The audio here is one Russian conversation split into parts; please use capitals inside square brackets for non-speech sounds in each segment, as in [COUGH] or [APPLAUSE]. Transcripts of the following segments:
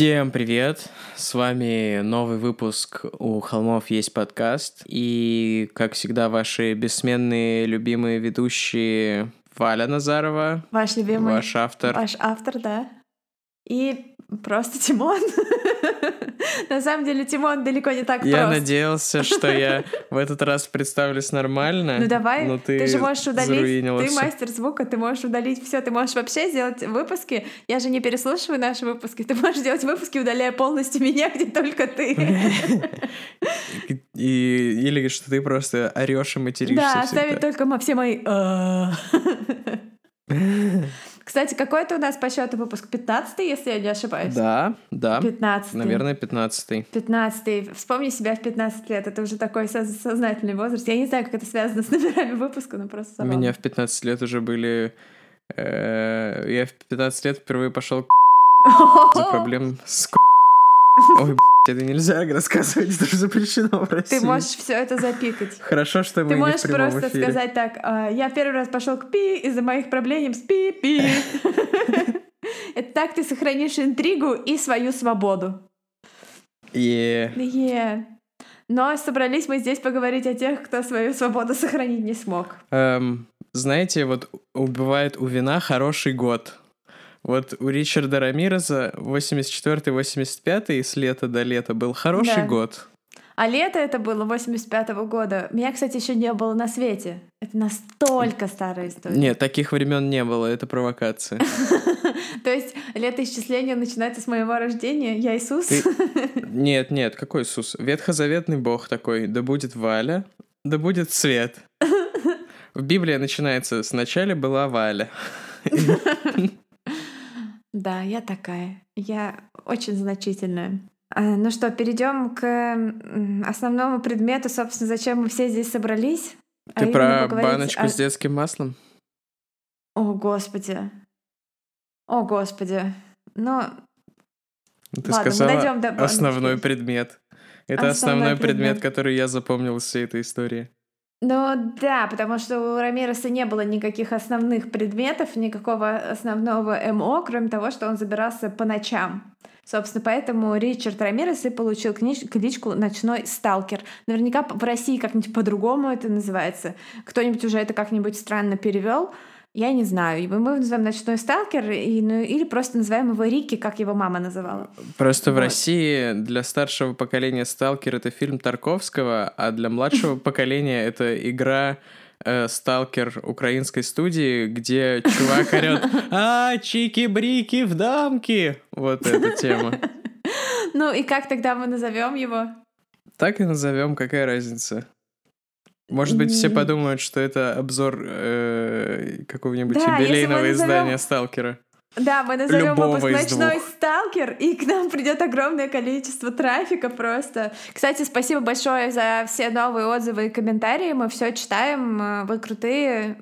Всем привет! С вами новый выпуск «У холмов есть подкаст». И, как всегда, ваши бессменные любимые ведущие Валя Назарова. Ваш любимый. Ваш автор. Ваш автор, да. И просто Тимон. [LAUGHS] На самом деле Тимон далеко не так Я прост. надеялся, что я в этот раз представлюсь нормально. Ну давай, но ты, ты же можешь удалить, ты мастер звука, ты можешь удалить все, ты можешь вообще сделать выпуски. Я же не переслушиваю наши выпуски, ты можешь делать выпуски, удаляя полностью [LAUGHS] меня, где только ты. [LAUGHS] И, или что ты просто орешь и материшься Да, оставить только все мои... Кстати, какой это у нас по счету выпуск? 15 если я не ошибаюсь? Да, да. 15 Наверное, пятнадцатый. 15 Вспомни себя в 15 лет. Это уже такой со- сознательный возраст. Я не знаю, как это связано с номерами выпуска, но просто У забавно. меня в 15 лет уже были... э, я в 15 лет впервые пошел [LAUGHS] за проблем с. Ой, это нельзя [LAUGHS] рассказывать, это же запрещено в России. Ты можешь все это запикать. Хорошо, что мы Ты не в можешь просто эфире. сказать так, «А, я первый раз пошел к пи из-за моих проблем с пи-пи. [LAUGHS] Это так ты сохранишь интригу и свою свободу. И Е. Но собрались мы здесь поговорить о тех, кто свою свободу сохранить не смог. эм, знаете, вот убивает у вина хороший год. Вот у Ричарда Рамиреза 84-85 с лета до лета был хороший Да. год. А лето это было 85 года. Меня, кстати, еще не было на свете. Это настолько старая история. Нет, таких времен не было, это провокация. [LAUGHS] То есть летоисчисление начинается с моего рождения. Я Иисус. [LAUGHS] Нет, нет, какой Иисус? Ветхозаветный бог такой, да будет Валя, да будет свет. [LAUGHS] В Библии начинается «Сначала была Валя». Да, я такая. Я очень значительная. А, Ну что, перейдем к основному предмету, собственно, зачем мы все здесь собрались. А Ты именно про баночку о- с детским маслом? О, Господи. О, Господи. Ну, Ты Ладно, мы сказала дойдем до основной предмет. Это Основной основной предмет, предмет. который я запомнил из всей этой истории. Ну да, потому что у Рамиреса не было никаких основных предметов, никакого основного МО, кроме того, что он забирался по ночам. Собственно, поэтому Ричард Рамирес и получил книж- кличку «Ночной сталкер». Наверняка в России как-нибудь по-другому это называется. Кто-нибудь уже это как-нибудь странно перевел. Я не знаю. Мы называем «Ночной сталкер» и, ну, или просто называем его Рики, как его мама называла. Просто в Вот. России для старшего поколения «Сталкер» — это фильм Тарковского, а для младшего [LAUGHS] поколения это игра э, «Сталкер» украинской студии, где чувак орёт [LAUGHS] «А, чики-брики в дамки!» Вот эта тема. [LAUGHS] Ну и как тогда мы назовем его? Так и назовем, какая разница? Может быть, все подумают, что это обзор э, какого-нибудь Да, юбилейного назовем- издания «Сталкера». Да, мы назовем Любого выпуск «Ночной двух. сталкер», и к нам придет огромное количество трафика просто. Кстати, спасибо большое за все новые отзывы и комментарии. Мы все читаем. э, Вы крутые.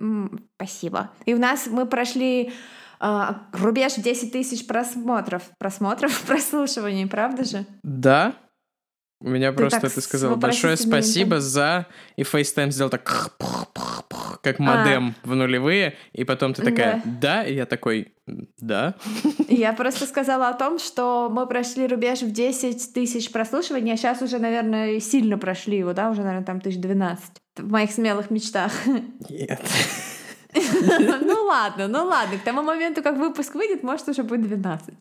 Спасибо. И у нас мы прошли э, рубеж в 10 тысяч просмотров. Просмотров, [LAUGHS] прослушиваний, правда же? Да. У меня Ты просто ты с сказал большое спасибо за... И FaceTime сделал так... Как А. модем в нулевые. И потом ты такая, Да. да? И я такой, да. [LAUGHS] Я просто сказала о том, что мы прошли рубеж в 10 тысяч прослушиваний, а сейчас уже, наверное, сильно прошли его, да, уже, наверное, там тысяч 12 в моих смелых мечтах. Нет. [LAUGHS] [LAUGHS] Ну ладно, ну ладно, к тому моменту, как выпуск выйдет, может, уже будет 12.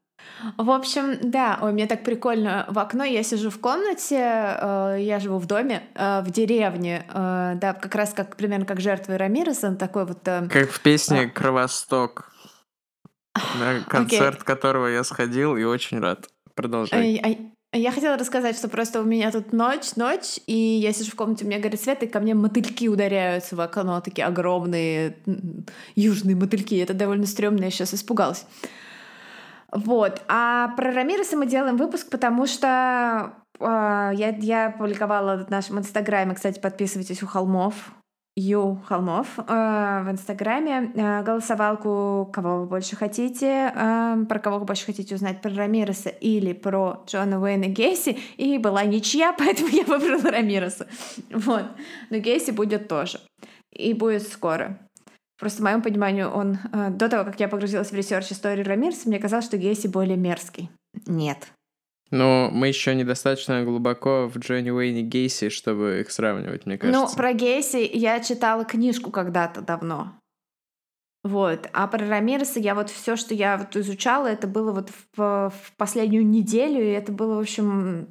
В общем, да, ой, мне так прикольно в окно, я сижу в комнате, э, я живу в доме, э, в деревне, э, да, как раз как примерно как жертвы Рамиреса, он такой вот... э, Как в песне «Кровосток», на [LAUGHS] концерт которого я сходил и очень рад. Продолжай. Я хотела рассказать, что просто у меня тут ночь, ночь, и я сижу в комнате, у меня горит свет, и ко мне мотыльки ударяются в окно, такие огромные южные мотыльки. Это довольно стрёмно, я сейчас испугалась. Вот. А про Рамиреса мы делаем выпуск, потому что э, я, я публиковала в нашем инстаграме, кстати, подписывайтесь у холмов, Ю Холмов э, в Инстаграме э, голосовалку, кого вы больше хотите, э, про кого вы больше хотите узнать, про Рамиреса или про Джона Уэйна Гейси, и была ничья, [LAUGHS] поэтому я выбрала Рамиреса. Вот. Но Гейси будет тоже. И будет скоро. Просто, в моем понимании, он э, до того, как я погрузилась в research истории Рамиреса, мне казалось, что Гейси более мерзкий. Нет. Но мы еще недостаточно глубоко в Джонни Уэйне Гейси, чтобы их сравнивать, мне кажется. Ну, про Гейси я читала книжку когда-то давно. Вот. А про Рамиреса я вот все, что я вот изучала, это было вот в, в последнюю неделю, и это было, в общем,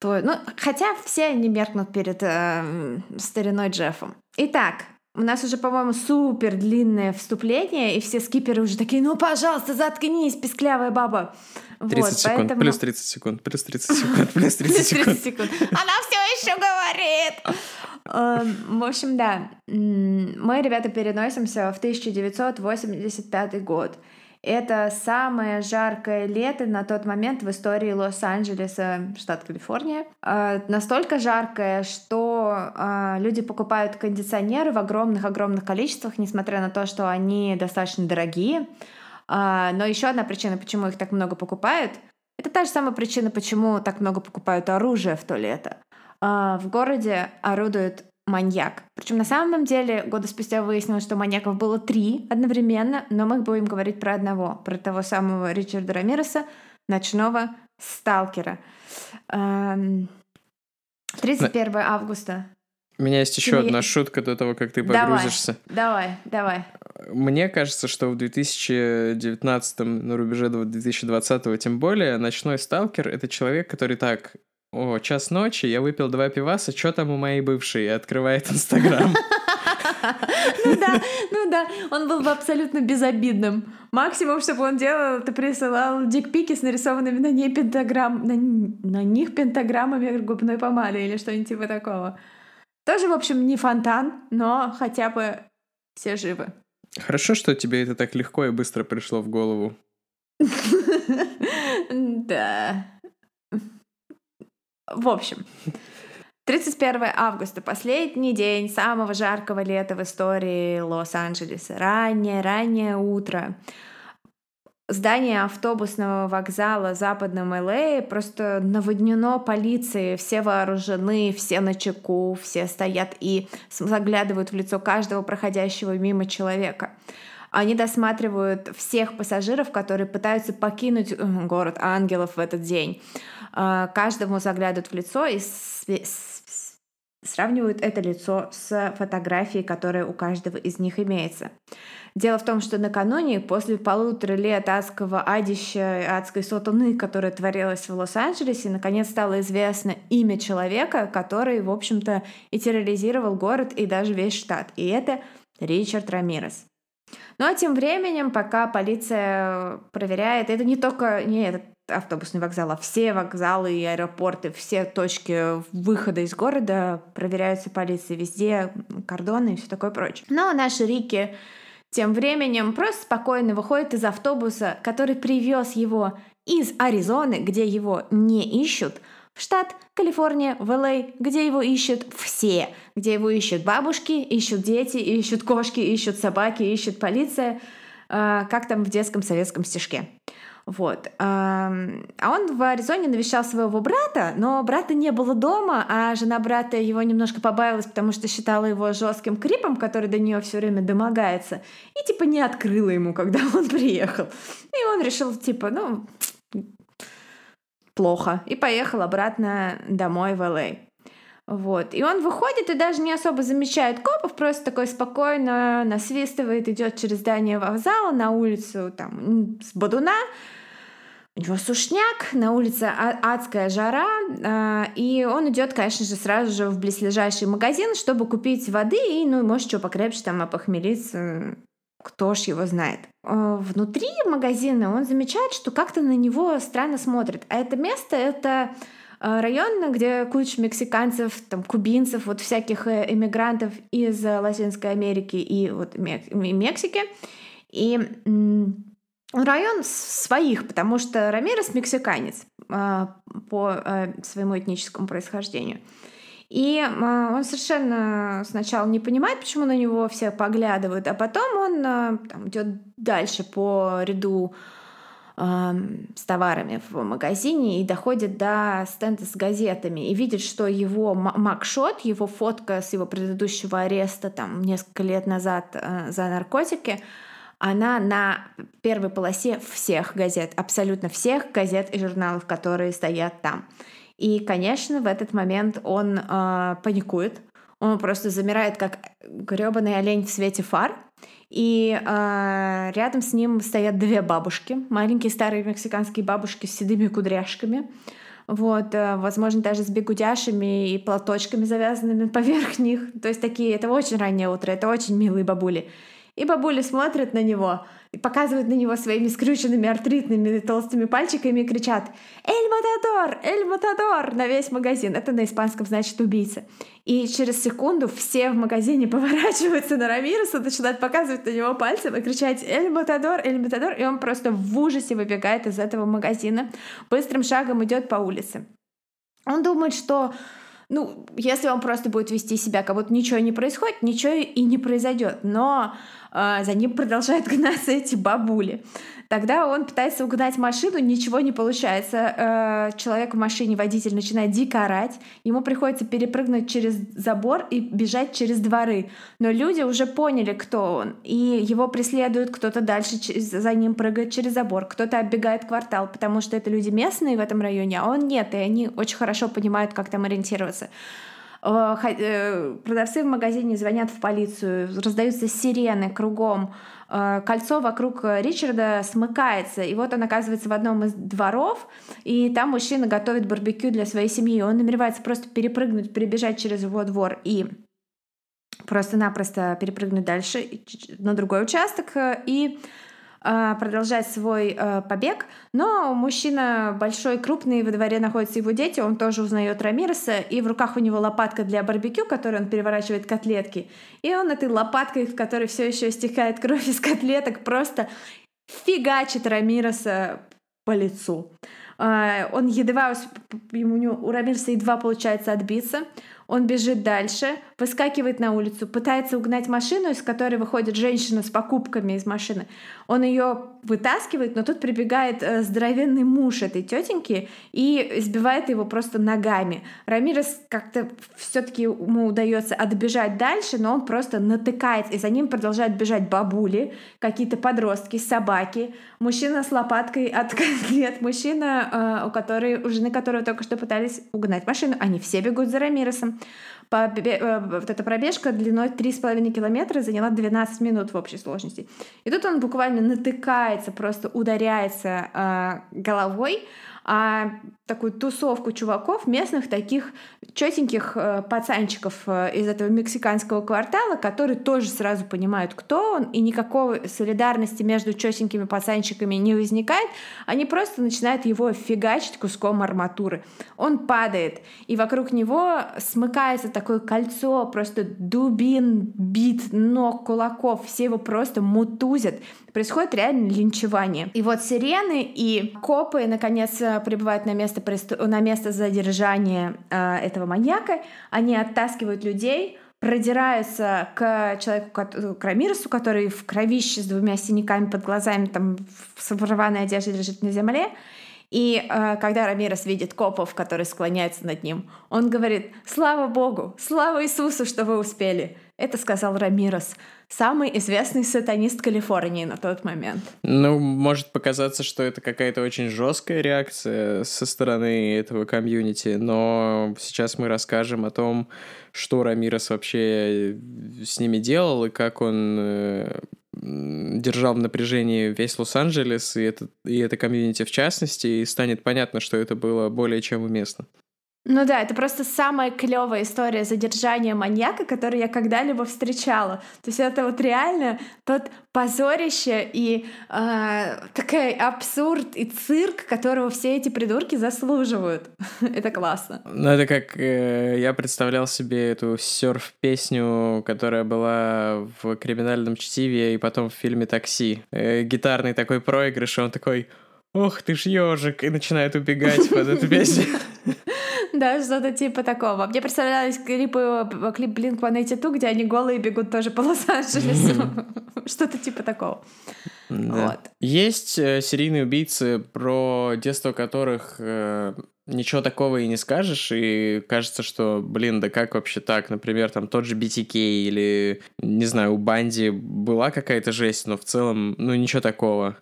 то, ну, хотя все они меркнут перед э, стариной Джеффом. Итак, у нас уже, по-моему, супер длинное вступление, и все скиперы уже такие, ну, пожалуйста, заткнись, песклявая баба. 30 вот, секунд, поэтому... плюс 30 секунд, плюс 30 секунд, [LAUGHS] плюс 30 секунд. Она все еще говорит. Эм, в общем, да, мы, ребята, переносимся в 1985 год. Это самое жаркое лето на тот момент в истории Лос-Анджелеса, штат Калифорния. Э, настолько жаркое, что э, люди покупают кондиционеры в огромных-огромных количествах, несмотря на то, что они достаточно дорогие. Э, но еще одна причина, почему их так много покупают, это та же самая причина, почему так много покупают оружие в то лето. В городе орудует маньяк. Причем на самом деле года спустя выяснилось, что маньяков было три одновременно, но мы будем говорить про одного, про того самого Ричарда Рамиреса, ночного сталкера. 31 эм, августа. У меня есть еще одна шутка до того, как ты погрузишься. Давай, давай, Мне кажется, что в 2019, на рубеже 2020 тем более, ночной сталкер — это человек, который так о, час ночи, я выпил два пиваса, что там у моей бывшей? И открывает Инстаграм. [LAUGHS] Ну да, ну да, он был бы абсолютно безобидным. Максимум, что бы он делал, это присылал дикпики с нарисованными на ней пентаграмм, на, на них пентаграммами губной помады или что-нибудь типа такого. Тоже, в общем, не фонтан, но хотя бы все живы. Хорошо, что тебе это так легко и быстро пришло в голову. [LAUGHS] Да. В общем, 31 августа, последний день самого жаркого лета в истории Лос-Анджелеса. Раннее-раннее утро. Здание автобусного вокзала в западном ЛА просто наводнено полицией, все вооружены, все на чеку, все стоят и заглядывают в лицо каждого проходящего мимо человека. Они досматривают всех пассажиров, которые пытаются покинуть город ангелов в этот день. А, каждому заглядывают в лицо и сравнивают это лицо с фотографией, которая у каждого из них имеется. Дело в том, что накануне, после полутора лет адского адища, адской сотуны, которая творилась в Лос-Анджелесе, наконец стало известно имя человека, который, в общем-то, и терроризировал город и даже весь штат. И это Ричард Рамирес. Ну а тем временем, пока полиция проверяет, это не только не этот автобусный вокзал, а все вокзалы и аэропорты, все точки выхода из города проверяются полицией везде, кордоны и все такое прочее. Но наши Рики тем временем просто спокойно выходит из автобуса, который привез его из Аризоны, где его не ищут, штат Калифорния, в Л.А., где его ищут все, где его ищут бабушки, ищут дети, ищут кошки, ищут собаки, ищут полиция, э, как там в детском советском стишке. Вот. А он в Аризоне навещал своего брата, но брата не было дома, а жена брата его немножко побаивалась, потому что считала его жестким крипом, который до нее все время домогается, и типа не открыла ему, когда он [LAUGHS] приехал. И он решил, типа, ну, плохо, и поехал обратно домой в Л.А. Вот. И он выходит и даже не особо замечает копов, просто такой спокойно насвистывает, идет через здание вокзала на улицу там, с Бадуна, у него сушняк, на улице а, адская жара, а, и он идет, конечно же, сразу же в близлежащий магазин, чтобы купить воды и, ну, может, что покрепче там опохмелиться, кто ж его знает. А, внутри магазина он замечает, что как-то на него странно смотрит. А это место — это район, где куча мексиканцев, там, кубинцев, вот всяких э, эмигрантов из Латинской Америки и вот Мексики. И район своих, потому что Рамирес мексиканец по своему этническому происхождению. И а, он совершенно сначала не понимает, почему на него все поглядывают, а потом он там, идет дальше по ряду с товарами в магазине и доходит до стенда с газетами и видит, что его макшот, его фотка с его предыдущего ареста там несколько лет назад за наркотики, она на первой полосе всех газет, абсолютно всех газет и журналов, которые стоят там. И, конечно, в этот момент он э, паникует, он просто замирает, как гребаный олень в свете фар. И э, рядом с ним стоят две бабушки, маленькие старые мексиканские бабушки с седыми кудряшками. Вот, э, возможно, даже с бегудяшами и платочками завязанными поверх них. То есть такие, это очень раннее утро, это очень милые бабули. И бабули смотрят на него, показывают на него своими скрюченными артритными толстыми пальчиками и кричат «Эль Матадор! Эль Матадор!» на весь магазин. Это на испанском значит «убийца». И через секунду все в магазине [LAUGHS] поворачиваются на Рамиреса, начинают показывать на него пальцем и кричать «Эль Матадор! Эль Матадор!» И он просто в ужасе выбегает из этого магазина, быстрым шагом идет по улице. Он думает, что ну, если он просто будет вести себя, как будто ничего не происходит, ничего и не произойдет. Но э, за ним продолжают гнаться эти бабули. Тогда он пытается угнать машину, ничего не получается. Э, человек в машине, водитель, начинает дико орать. Ему приходится перепрыгнуть через забор и бежать через дворы. Но люди уже поняли, кто он. И его преследуют, кто-то дальше за ним прыгает через забор, кто-то оббегает квартал, потому что это люди местные в этом районе, а он нет, и они очень хорошо понимают, как там ориентироваться. Э, э, продавцы в магазине звонят в полицию, раздаются сирены кругом. Э, кольцо вокруг Ричарда смыкается, и вот он оказывается в одном из дворов, и там мужчина готовит барбекю для своей семьи. Он намеревается просто перепрыгнуть, перебежать через его двор и просто-напросто перепрыгнуть дальше на другой участок и а, продолжать свой а, побег, но мужчина большой, крупный, во дворе находятся его дети, он тоже узнает Рамиреса, и в руках у него лопатка для барбекю, которой он переворачивает котлетки, и он этой лопаткой, в которой все еще стекает кровь из котлеток, просто фигачит Рамиреса по лицу. А, он едва, ему, у Рамиреса едва получается отбиться, он бежит дальше, выскакивает на улицу, пытается угнать машину, из которой выходит женщина с покупками из машины. Он ее вытаскивает, но тут прибегает э, здоровенный муж этой тетеньки и избивает его просто ногами. Рамирес как-то все-таки ему удается отбежать дальше, но он просто натыкается, и за ним продолжают бежать бабули, какие-то подростки, собаки, мужчина с лопаткой от [LAUGHS] котлет, мужчина, э, у которой, у жены которого только что пытались угнать машину. Они все бегут за Рамиресом. Э, вот эта пробежка длиной 3,5 километра заняла 12 минут в общей сложности. И тут он буквально натыкается, просто ударяется э, головой а такую тусовку чуваков, местных таких четеньких э, пацанчиков э, из этого мексиканского квартала, которые тоже сразу понимают, кто он, и никакой солидарности между четенькими пацанчиками не возникает, они просто начинают его фигачить куском арматуры. Он падает, и вокруг него смыкается такое кольцо просто дубин, бит, ног, кулаков, все его просто мутузят. Происходит реально линчевание. И вот сирены и копы, наконец, э, прибывают на место, на место задержания э, этого маньяка. Они оттаскивают людей, продираются к человеку, к Рамиросу, который в кровище с двумя синяками под глазами, там в рваной одежде лежит на земле. И э, когда Рамирес видит копов, которые склоняются над ним, он говорит «Слава Богу! Слава Иисусу, что вы успели!» Это сказал Рамирес, самый известный сатанист Калифорнии на тот момент. Ну, может показаться, что это какая-то очень жесткая реакция со стороны этого комьюнити, но сейчас мы расскажем о том, что Рамирес вообще с ними делал и как он э, держал в напряжении весь Лос-Анджелес и это, и это комьюнити в частности, и станет понятно, что это было более чем уместно. Ну да, это просто самая клевая история задержания маньяка, которую я когда-либо встречала. То есть это вот реально тот позорище и э, такой абсурд и цирк, которого все эти придурки заслуживают. [LAUGHS] это классно. Ну это как э, я представлял себе эту серф-песню, которая была в криминальном чтиве и потом в фильме «Такси». Э, гитарный такой проигрыш, и он такой «Ох ты ж ежик!» и начинает убегать под эту [LAUGHS] песню. [LAUGHS] Да, что-то типа такого. Мне представлялись клипы, клип Blink-182, где они голые бегут тоже по Лос-Анджелесу. Что-то типа такого. Да. Вот. Есть э, серийные убийцы, про детство которых э, ничего такого и не скажешь, и кажется, что, блин, да как вообще так? Например, там тот же BTK или, не знаю, у Банди была какая-то жесть, но в целом, ну, ничего такого.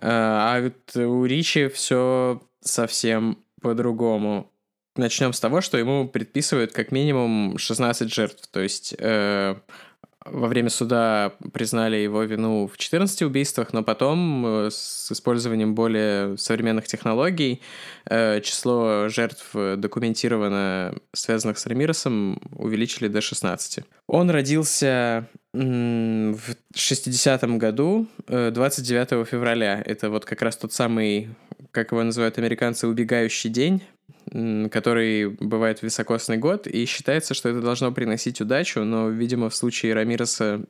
А а вот у Ричи все совсем по-другому. Начнем с того, что ему предписывают как минимум 16 жертв, то есть э, во время суда признали его вину в 14 убийствах, но потом э, с использованием более современных технологий э, число жертв э, документированно связанных с Рамиросом увеличили до 16. Он родился в 60-м году, э, 29 февраля. Это вот как раз тот самый, как его называют американцы, убегающий день, который бывает в високосный год, и считается, что это должно приносить удачу, но, видимо, в случае Рамиреса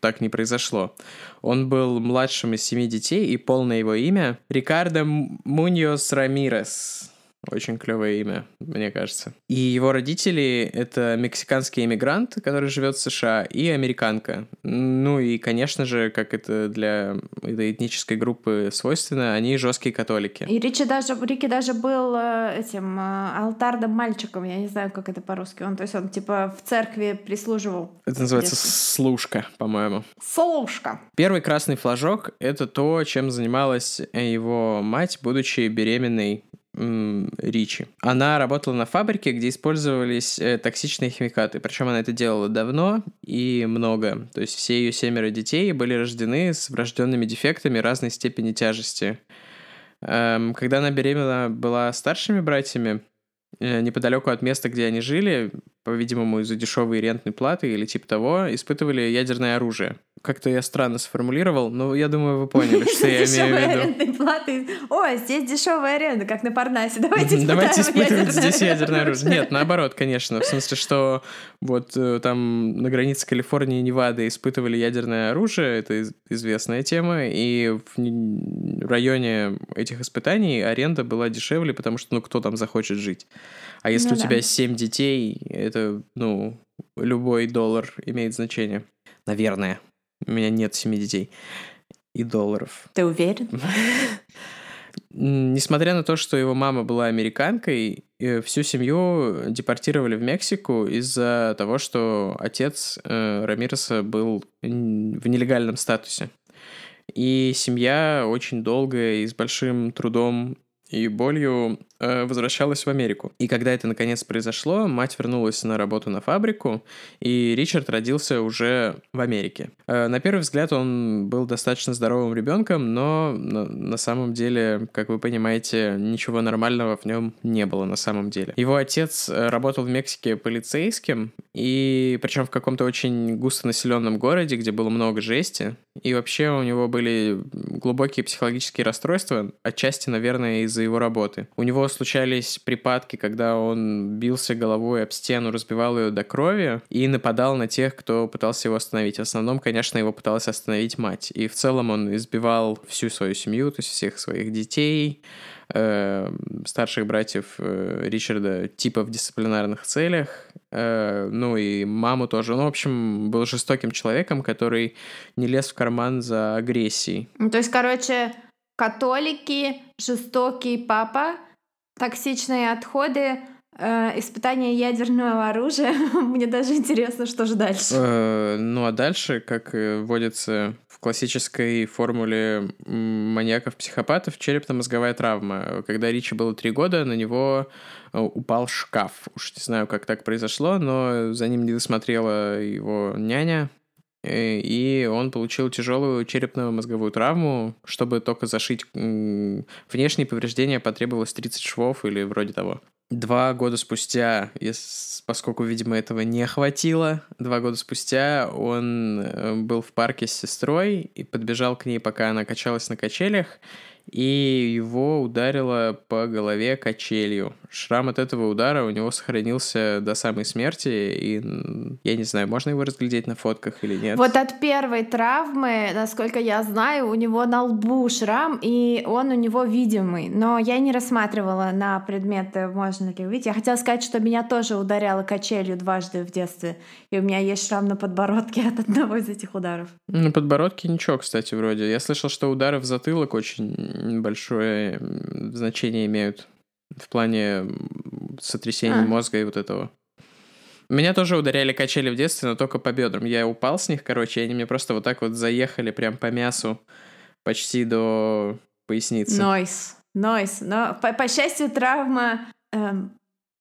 так не произошло. Он был младшим из семи детей, и полное его имя Рикардо Муньос Рамирес. Очень клевое имя, мне кажется. И его родители — это мексиканский иммигрант, который живет в США, и американка. Ну и, конечно же, как это для этой этнической группы свойственно, они жесткие католики. И Ричи даже, Рики даже был э, этим э, алтарным мальчиком, я не знаю, как это по-русски. Он, то есть он типа в церкви прислуживал. Это называется Детство. служка, по-моему. Слушка. Первый красный флажок — это то, чем занималась его мать, будучи беременной Ричи. Она работала на фабрике, где использовались э, токсичные химикаты. Причем она это делала давно и много. То есть все ее семеро детей были рождены с врожденными дефектами разной степени тяжести. Эм, когда она беременна была старшими братьями, э, неподалеку от места, где они жили, по-видимому, из-за дешевой рентной платы или типа того, испытывали ядерное оружие. Как-то я странно сформулировал, но я думаю, вы поняли, что я имею в виду. арендные платы. О, здесь дешевая аренда, как на Парнасе. Давайте Давайте испытывать здесь ядерное оружие. Нет, наоборот, конечно. В смысле, что вот э, там на границе Калифорнии и Невады испытывали ядерное оружие, это из- известная тема, и в районе этих испытаний аренда была дешевле, потому что, ну, кто там захочет жить? А если Ну у да. тебя семь детей, это, ну, любой доллар имеет значение. Наверное. У меня нет семи детей. И долларов. Ты уверен? [LAUGHS] Несмотря на то, что его мама была американкой, э, всю семью депортировали в Мексику из-за того, что отец э, Рамиреса был в нелегальном статусе. И семья очень долго и с большим трудом и болью возвращалась в Америку. И когда это наконец произошло, мать вернулась на работу на фабрику, и Ричард родился уже в Америке. Э, на первый взгляд он был достаточно здоровым ребенком, но на, на самом деле, как вы понимаете, ничего нормального в нем не было на самом деле. Его отец э, работал в Мексике полицейским, и причем в каком-то очень густонаселенном городе, где было много жести, и вообще у него были глубокие психологические расстройства, отчасти, наверное, из-за его работы. У него случались припадки, когда он бился головой об стену, разбивал ее до крови и нападал на тех, кто пытался его остановить. В основном, конечно, его пыталась остановить мать. И в целом он избивал всю свою семью, то есть всех своих детей, э, старших братьев э, Ричарда типа в дисциплинарных целях, э, ну и маму тоже. Он, в общем, был жестоким человеком, который не лез в карман за агрессией. Ну, То есть, короче, католики, жестокий папа, токсичные отходы, э, испытание ядерного оружия. [LAUGHS] Мне даже интересно, что же дальше. Э, ну а дальше, как э, водится в классической формуле маньяков-психопатов, черепно-мозговая травма. Когда Ричи было три года, на него э, упал шкаф. Уж не знаю, как так произошло, но за ним не досмотрела его няня, и он получил тяжелую черепно-мозговую травму. Чтобы только зашить внешние повреждения, потребовалось 30 швов или вроде того. Два года спустя, поскольку, видимо, этого не хватило, два года спустя он э, был в парке с сестрой и подбежал к ней, пока она качалась на качелях, и его ударило по голове качелью. Шрам от этого удара у него сохранился до самой смерти, и я не знаю, можно его разглядеть на фотках или нет. Вот от первой травмы, насколько я знаю, у него на лбу шрам, и он у него видимый. Но я не рассматривала на предмет, можно ли увидеть. Я хотела сказать, что меня тоже ударяло качелью дважды в детстве, и у меня есть шрам на подбородке [LAUGHS] от одного из этих ударов. На подбородке ничего, кстати, вроде. Я слышал, что удары в затылок очень большое значение имеют в плане сотрясения а. мозга и вот этого. Меня тоже ударяли качели в детстве, но только по бедрам. Я упал с них, короче, и они мне просто вот так вот заехали прям по мясу почти до поясницы. Нойс, нойс. Но, по, по счастью, травма эм,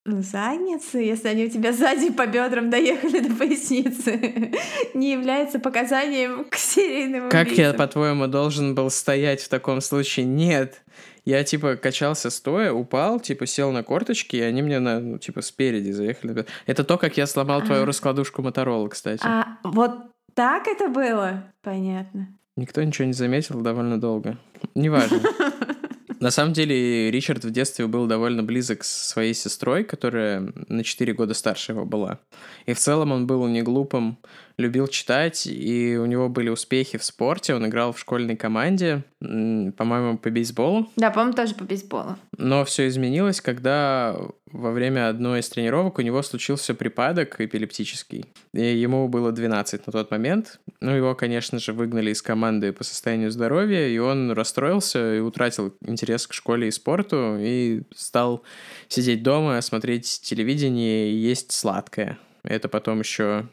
задницы, если они у тебя сзади по бедрам доехали до поясницы, [LAUGHS] не является показанием к серийному Как я, по-твоему, должен был стоять в таком случае? Нет. Я, типа, качался стоя, упал, типа, сел на корточки, и они мне, на, ну, типа, спереди заехали. Это то, как я сломал твою а. раскладушку Моторола, кстати. А вот так это было? Понятно. Никто ничего не заметил довольно долго. Неважно. [LAUGHS] На самом деле, Ричард в детстве был довольно близок с своей сестрой, которая на 4 года старше его была. И в целом он был не глупым, любил читать, и у него были успехи в спорте. Он играл в школьной команде, по-моему, по бейсболу. Да, по-моему, тоже по бейсболу. Но все изменилось, когда во время одной из тренировок у него случился припадок эпилептический. И ему было 12 на тот момент. Ну, его, конечно же, выгнали из команды по состоянию здоровья, и он расстроился и утратил интерес к школе и спорту, и стал сидеть дома, смотреть телевидение и есть сладкое. Это потом еще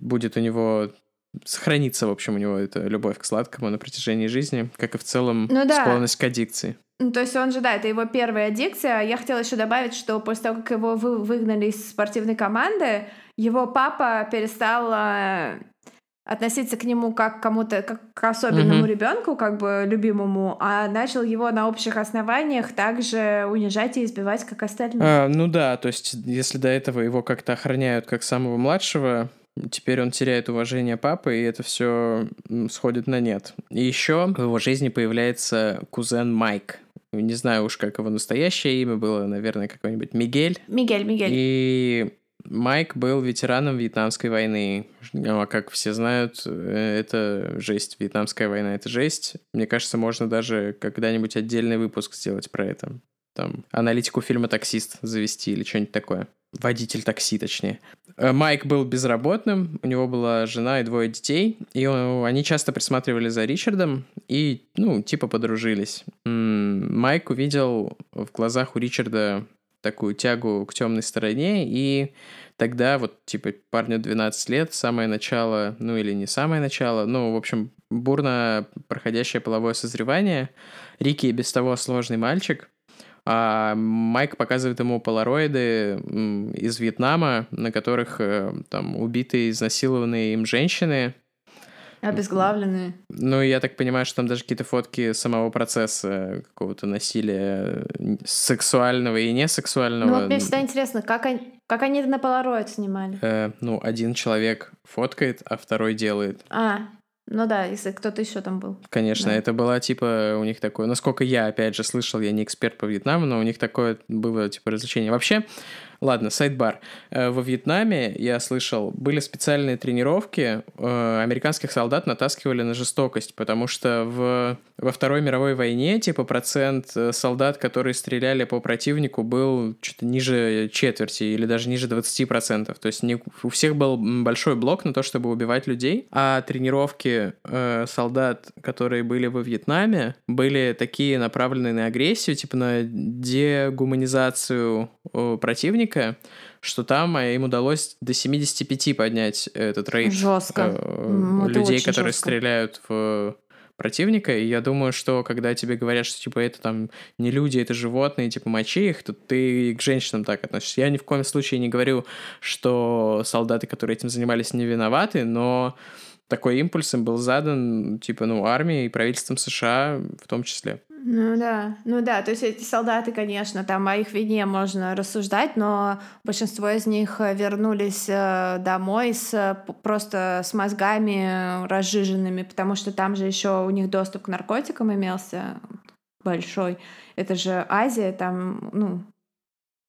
будет у него сохранится, в общем, у него эта любовь к сладкому на протяжении жизни, как и в целом ну, да. склонность к аддикции. Ну, то есть он же, да, это его первая аддикция. Я хотела еще добавить, что после того, как его вы, выгнали из спортивной команды, его папа перестал э, относиться к нему как к кому-то, как к особенному mm-hmm. ребенку, как бы любимому, а начал его на общих основаниях также унижать и избивать, как остальные. А, ну да, то есть если до этого его как-то охраняют как самого младшего, Теперь он теряет уважение папы, и это все сходит на нет. И еще в его жизни появляется кузен Майк. Не знаю уж, как его настоящее имя было, наверное, какой-нибудь Мигель. Мигель, Мигель. И Майк был ветераном Вьетнамской войны. Ну, а как все знают, э, это жесть. Вьетнамская война — это жесть. Мне кажется, можно даже когда-нибудь отдельный выпуск сделать про это. Там, аналитику фильма «Таксист» завести или что-нибудь такое. Водитель такси, точнее. Э, Майк был безработным, у него была жена и двое детей, и он, они часто присматривали за Ричардом и, ну, типа подружились. Майк увидел в глазах у Ричарда такую тягу к темной стороне, и тогда вот, типа, парню 12 лет, самое начало, ну или не самое начало, ну, в общем, бурно проходящее половое созревание. Рики без того сложный мальчик, а Майк показывает ему полароиды из Вьетнама, на которых э, там убитые, изнасилованные им женщины. Обезглавленные. Ну, я так понимаю, что там даже какие-то фотки самого процесса какого-то насилия сексуального и несексуального. Ну, вот мне всегда интересно, как они, как они это на полароид снимали? Э, ну, один человек фоткает, а второй делает. А, ну да, если кто-то еще там был. Конечно, да. это было типа у них такое, насколько я опять же слышал, я не эксперт по Вьетнаму, но у них такое было типа развлечение. Вообще, Ладно, сайдбар. Э, во Вьетнаме, я слышал, были специальные тренировки, э, американских солдат натаскивали на жестокость, потому что в, во Второй мировой войне, типа, процент э, солдат, которые стреляли по противнику, был что-то ниже четверти или даже ниже 20%. То есть не, у всех был большой блок на то, чтобы убивать людей, а тренировки э, солдат, которые были во Вьетнаме, были такие направленные на агрессию, типа на дегуманизацию противника, противника, что там им удалось до 75 поднять этот рейд жестко. Э, людей, которые жестко. стреляют в противника, и я думаю, что когда тебе говорят, что, типа, это там не люди, это животные, типа, мочи их, то ты к женщинам так относишься. Я ни в коем случае не говорю, что солдаты, которые этим занимались, не виноваты, но такой импульс им был задан, типа, ну, армией и правительством США в том числе. Ну да, ну да, то есть эти солдаты, конечно, там о их вине можно рассуждать, но большинство из них э, вернулись э, домой с просто с мозгами разжиженными, потому что там же еще у них доступ к наркотикам имелся, большой. Это же Азия, там, ну,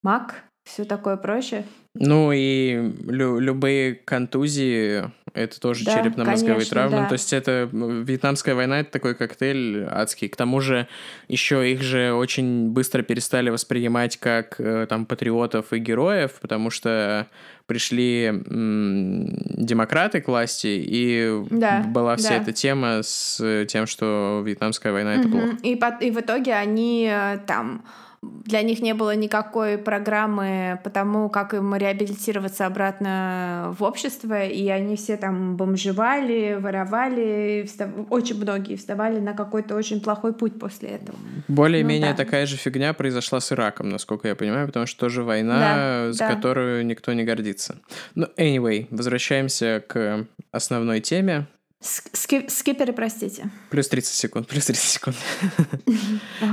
мак, все такое прочее. Ну и лю- любые контузии это тоже Да, черепно-мозговые конечно, травмы. да. То есть это вьетнамская война это такой коктейль адский. К тому же еще их же очень быстро перестали воспринимать как э, там патриотов и героев, потому что пришли м, демократы к власти, и Да, была вся да. эта тема с тем, что вьетнамская война это плохо. Мгм. И, пот- и в итоге они э, там для них не было никакой программы по тому, как им реабилитироваться обратно в общество, и они все там бомжевали, воровали, встав- очень многие вставали на какой-то очень плохой путь после этого. Более-менее Ну да. такая же фигня произошла с Ираком, насколько я понимаю, потому что тоже война, Да, за да. которую никто не гордится. Ну, anyway, возвращаемся к основной теме. С- ски- скиперы, простите. Плюс 30 секунд, плюс 30 секунд.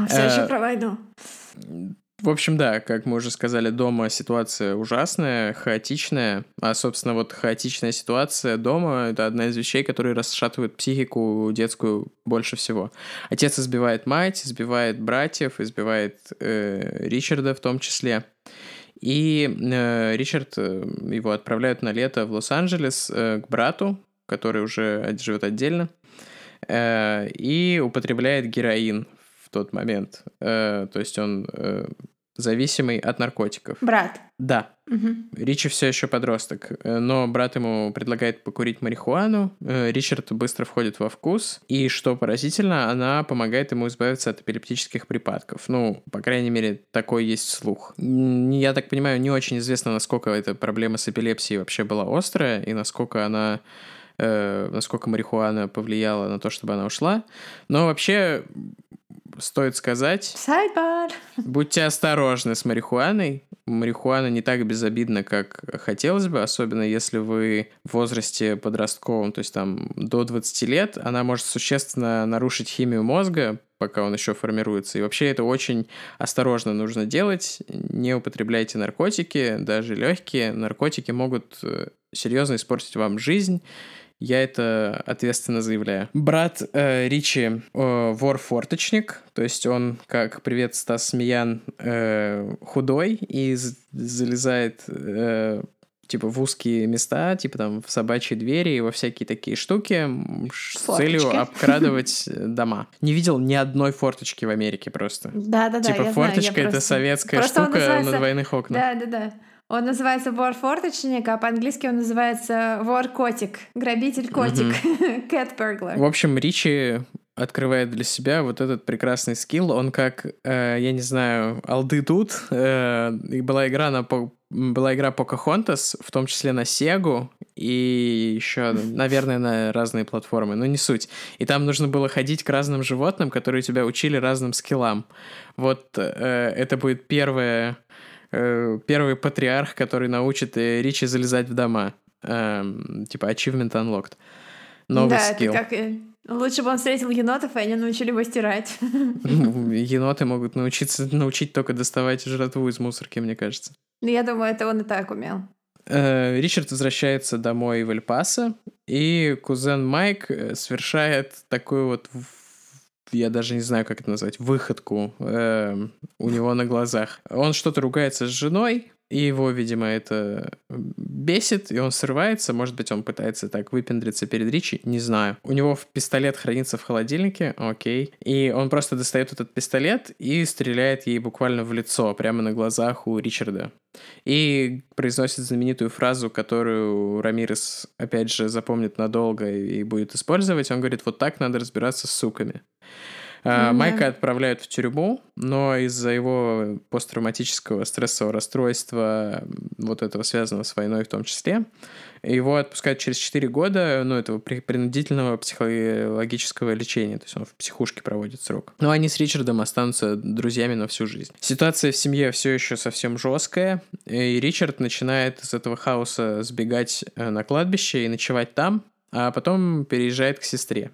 Все еще Э, про войну. В общем, да, как мы уже сказали, дома ситуация ужасная, хаотичная. А, собственно, вот хаотичная ситуация дома — это одна из вещей, которые расшатывают психику детскую больше всего. Отец избивает мать, избивает братьев, избивает э, Ричарда в том числе. И э, Ричард, э, его отправляют на лето в Лос-Анджелес э, к брату, который уже живет отдельно, э, и употребляет героин тот момент. Э, то есть он э, зависимый от наркотиков. Брат. Да, Мгм. Ричи все еще подросток, э, но брат ему предлагает покурить марихуану. Э, Ричард быстро входит во вкус, и, что поразительно, она помогает ему избавиться от эпилептических припадков. Ну, по крайней мере, такой есть слух. Я так понимаю, не очень известно, насколько эта проблема с эпилепсией вообще была острая, и насколько она э, насколько марихуана повлияла на то, чтобы она ушла. Но вообще стоит сказать, Сайдбар. Будьте осторожны с марихуаной. Марихуана не так безобидна, как хотелось бы, особенно если вы в возрасте подростковом, то есть там до 20 лет, она может существенно нарушить химию мозга, пока он еще формируется. И вообще это очень осторожно нужно делать. Не употребляйте наркотики, даже легкие. Наркотики могут э, серьезно испортить вам жизнь. Я это ответственно заявляю. Брат э, Ричи э, вор-форточник, то есть он, как привет Стас Смеян, э, худой и залезает э, типа в узкие места, типа там в собачьи двери и во всякие такие штуки ш- с целью Форточки. [LAUGHS] обкрадывать дома. Не видел ни одной форточки в Америке просто. Да-да-да, типа я знаю, я форточка это просто- советская Просто штука называется- на двойных окнах. Да-да-да. Он называется вор-форточник, а по-английски он называется вор-котик, грабитель-котик, cat burglar. [LAUGHS] В общем, Ричи открывает для себя вот этот прекрасный скилл. Он как, э, я не знаю, алды тут. э, была игра на была игра Покахонтас, в том числе на Сегу и еще, наверное, на разные платформы, но не суть. И там нужно было ходить к разным животным, которые тебя учили разным скиллам. Вот э, это будет первое, э, первый патриарх, который научит э, Ричи залезать в дома. Эм, типа Achievement Unlocked. Новый да, скилл. это как... э, Лучше бы он встретил енотов, и они научили его стирать. [LAUGHS] Еноты могут научиться научить только доставать жратву из мусорки, мне кажется. Ну, я думаю, это он и так умел. Э, Ричард возвращается домой в Эль-Пасо, и кузен Майк э, совершает такую вот, я даже не знаю, как это назвать, выходку э, у него на глазах. Он что-то ругается с женой, и его, видимо, это бесит, и он срывается. Может быть, он пытается так выпендриться перед Ричи, не знаю. У него в- пистолет хранится в холодильнике, окей. И он просто достает этот пистолет и стреляет ей буквально в лицо, прямо на глазах у Ричарда. И произносит знаменитую фразу, которую Рамирес, опять же, запомнит надолго и будет использовать. Он говорит, вот так надо разбираться с суками. Мгм. Майка отправляют в тюрьму, но из-за его посттравматического стрессового расстройства, вот этого связанного с войной в том числе, его отпускают через 4 года, ну, этого при- принудительного психологического лечения, то есть он в психушке проводит срок. Но они с Ричардом останутся друзьями на всю жизнь. Ситуация в семье все еще совсем жесткая, и Ричард начинает из этого хаоса сбегать э, на кладбище и ночевать там, а потом переезжает к сестре.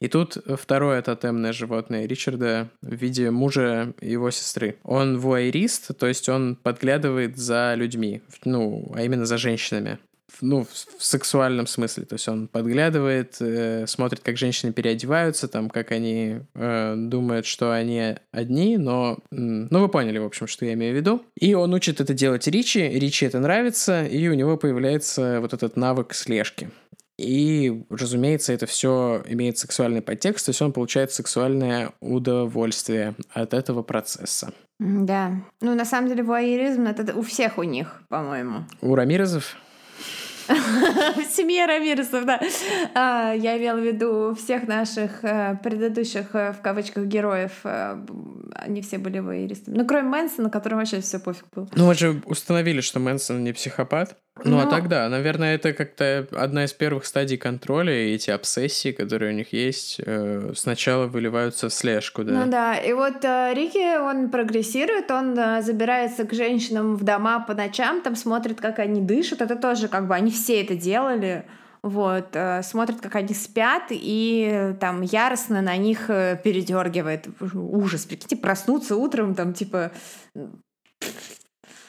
И тут второе тотемное животное Ричарда в виде мужа его сестры. Он вуайерист, то есть он подглядывает за людьми, ну, а именно за женщинами ну, в сексуальном смысле. То есть он подглядывает, э, смотрит, как женщины переодеваются, там, как они э, думают, что они одни, но... Ну, вы поняли, в общем, что я имею в виду. И он учит это делать Ричи, Ричи это нравится, и у него появляется вот этот навык слежки. И, разумеется, это все имеет сексуальный подтекст, то есть он получает сексуальное удовольствие от этого процесса. Да. Ну, на самом деле, вуайеризм это у всех у них, по-моему. У Рамирезов? [LAUGHS] В семье Рамиресов, да. А, я имела в виду всех наших э, предыдущих, э, в кавычках, героев. Э, они все были воеристами. Ну, кроме Мэнсона, которому вообще все пофиг был. Ну, мы же установили, что Мэнсон не психопат. Ну, а тогда, наверное, это как-то одна из первых стадий контроля, и эти обсессии, которые у них есть, э, сначала выливаются в слежку, да. Ну да, и вот э, Рики, он прогрессирует, он э, забирается к женщинам в дома по ночам, там смотрит, как они дышат, это тоже как бы, они все это делали, вот, смотрит, как они спят, и там яростно на них передергивает. Ужас, прикиньте, проснуться утром, там, типа,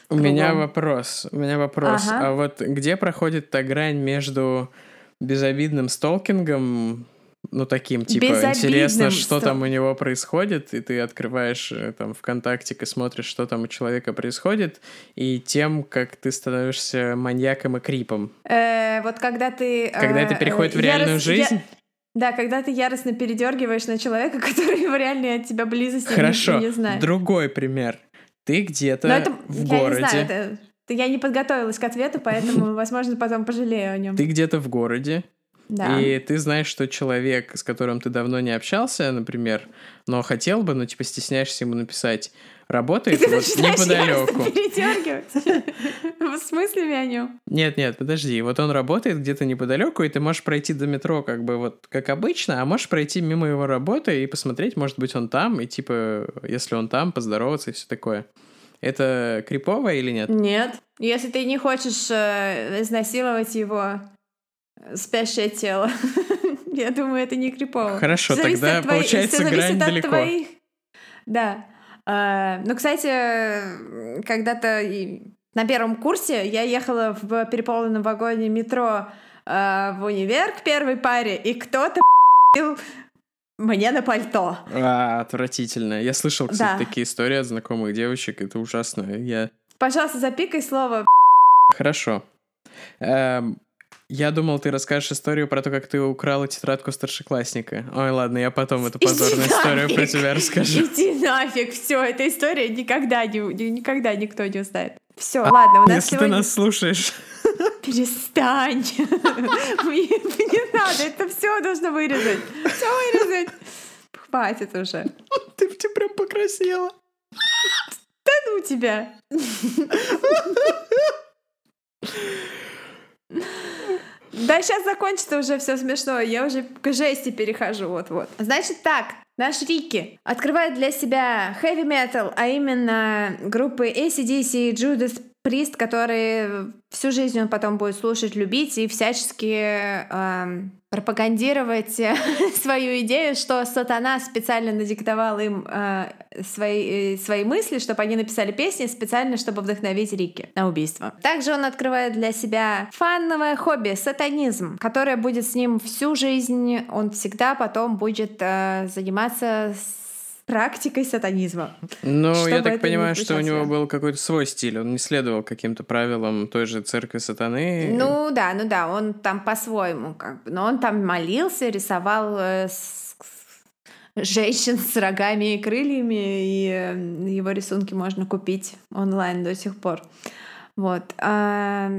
у меня вопрос. У меня вопрос. Ага. А вот где проходит та грань между безобидным столкингом, ну таким, типа, интересно, что там у него происходит, и ты открываешь э, там ВКонтакте и смотришь, что там у человека происходит, и тем, как ты становишься маньяком и крипом. Э, вот когда ты... Когда это э, переходит в реальную жизнь... Да, когда ты яростно передергиваешь на человека, [LAUGHS] который в реальной от тебя близости Хорошо. не, не знает. Другой пример. Ты где-то это, в я городе. Не знаю, это, я не подготовилась к ответу, поэтому, [LAUGHS] возможно, потом пожалею о нем. Ты где-то в городе. Да. И ты знаешь, что человек, с которым ты давно не общался, например, но хотел бы, но типа стесняешься ему написать, работает ты вот неподалеку. В смысле о нем? Нет, нет, подожди. Вот он работает где-то неподалеку, и ты можешь пройти до метро как бы вот как обычно, а можешь пройти мимо его работы и посмотреть, может быть, он там, и типа, если он там, поздороваться и все такое. Это крипово или нет? Нет. Если ты не хочешь э, изнасиловать его спящее тело, [LAUGHS] я думаю, это не крипово. Хорошо, тогда получается грань далеко. Да. А, ну, кстати, когда-то на первом курсе я ехала в переполненном вагоне метро а, в универ к первой паре, и кто-то мне на пальто. А, отвратительно. Я слышал, кстати, да. такие истории от знакомых девочек. Это ужасно. Я... Пожалуйста, запикай слово. Хорошо. Эм, я думал, ты расскажешь историю про то, как ты украла тетрадку старшеклассника. Ой, ладно, я потом эту позорную Иди историю нафиг. про тебя расскажу. Иди нафиг, все, эта история никогда не, никогда никто не узнает. Все, а, ладно, у нас Если сегодня... ты нас слушаешь. [LAUGHS] Перестань. [LAUGHS] Мне не надо, это все нужно вырезать. Все вырезать. Хватит уже. [LAUGHS] Ты, прям покрасила. Да ну тебя. Да, сейчас закончится уже все смешно. Я уже к жести перехожу. Вот-вот. Значит так, наш Рики открывает для себя heavy metal, а именно группы ACDC Judas Priest, которые всю жизнь он потом будет слушать, любить и всячески э, пропагандировать [LAUGHS] свою идею, что сатана специально надиктовал им э, свои, э, свои мысли, чтобы они написали песни специально, чтобы вдохновить Рики на убийство. Также он открывает для себя фановое хобби — сатанизм, которое будет с ним всю жизнь. Он всегда потом будет э, заниматься с практикой сатанизма. Ну, я так понимаю, что у него был какой-то свой стиль, он не следовал каким-то правилам той же церкви сатаны. Ну да, ну да, он там по-своему как бы, но он там молился, рисовал э, с... женщин с рогами и крыльями, и э, его рисунки можно купить онлайн до сих пор. Вот. А,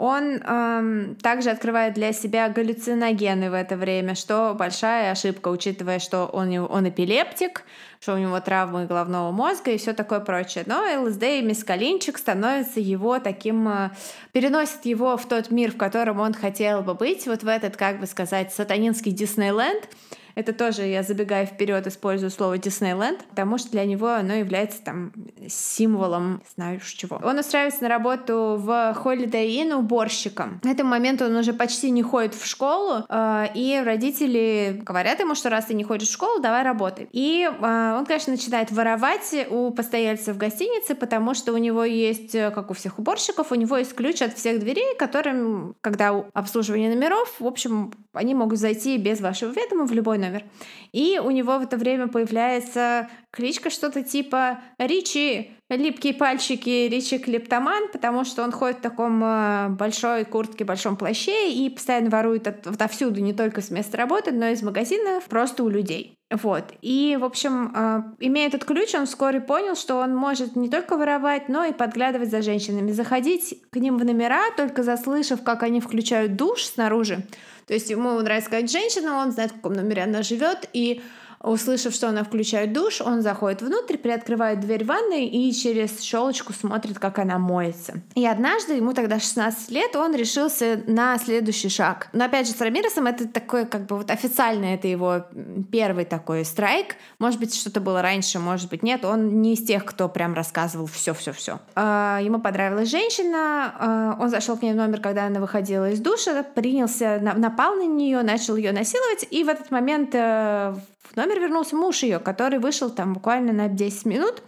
он эм, также открывает для себя галлюциногены в это время, что большая ошибка, учитывая, что он, он эпилептик, что у него травмы головного мозга и все такое прочее. Но ЛСД и мискалинчик становится его таким, э, переносит его в тот мир, в котором он хотел бы быть, вот в этот, как бы сказать, сатанинский Диснейленд, Это тоже я забегая вперед использую слово Диснейленд, потому что для него оно является там символом, не знаю чего. Он устраивается на работу в Holiday Inn уборщиком. На этом моменту он уже почти не ходит в школу, э, и родители говорят ему, что раз ты не ходишь в школу, давай работай. И э, он, конечно, начинает воровать у постояльцев в гостинице, потому что у него есть, э, как у всех уборщиков, у него есть ключ от всех дверей, которым, когда обслуживание номеров, в общем, они могут зайти без вашего ведома в любой номер. И у него в это время появляется кличка что-то типа Ричи, липкие пальчики, Ричи Клептоман, потому что он ходит в таком э, большой куртке, большом плаще и постоянно ворует от, отовсюду, не только с места работы, но и из магазинов, просто у людей. Вот. И, в общем, э, имея этот ключ, он вскоре понял, что он может не только воровать, но и подглядывать за женщинами, заходить к ним в номера, только заслышав, как они включают душ снаружи. То есть ему нравится сказать женщина, он знает, в каком номере она живет, и Услышав, что она включает душ, он заходит внутрь, приоткрывает дверь ванной и через щелочку смотрит, как она моется. И однажды, ему тогда 16 лет, он решился на следующий шаг. Но опять же, с Рамиросом это такой, как бы вот официально это его первый такой страйк. Может быть, что-то было раньше, может быть, нет. Он не из тех, кто прям рассказывал все-все-все. А, ему понравилась женщина, а, он зашел к ней в номер, когда она выходила из душа, принялся, напал на нее, начал ее насиловать, и в этот момент э, в номер вернулся муж ее, который вышел там буквально на 10 минут.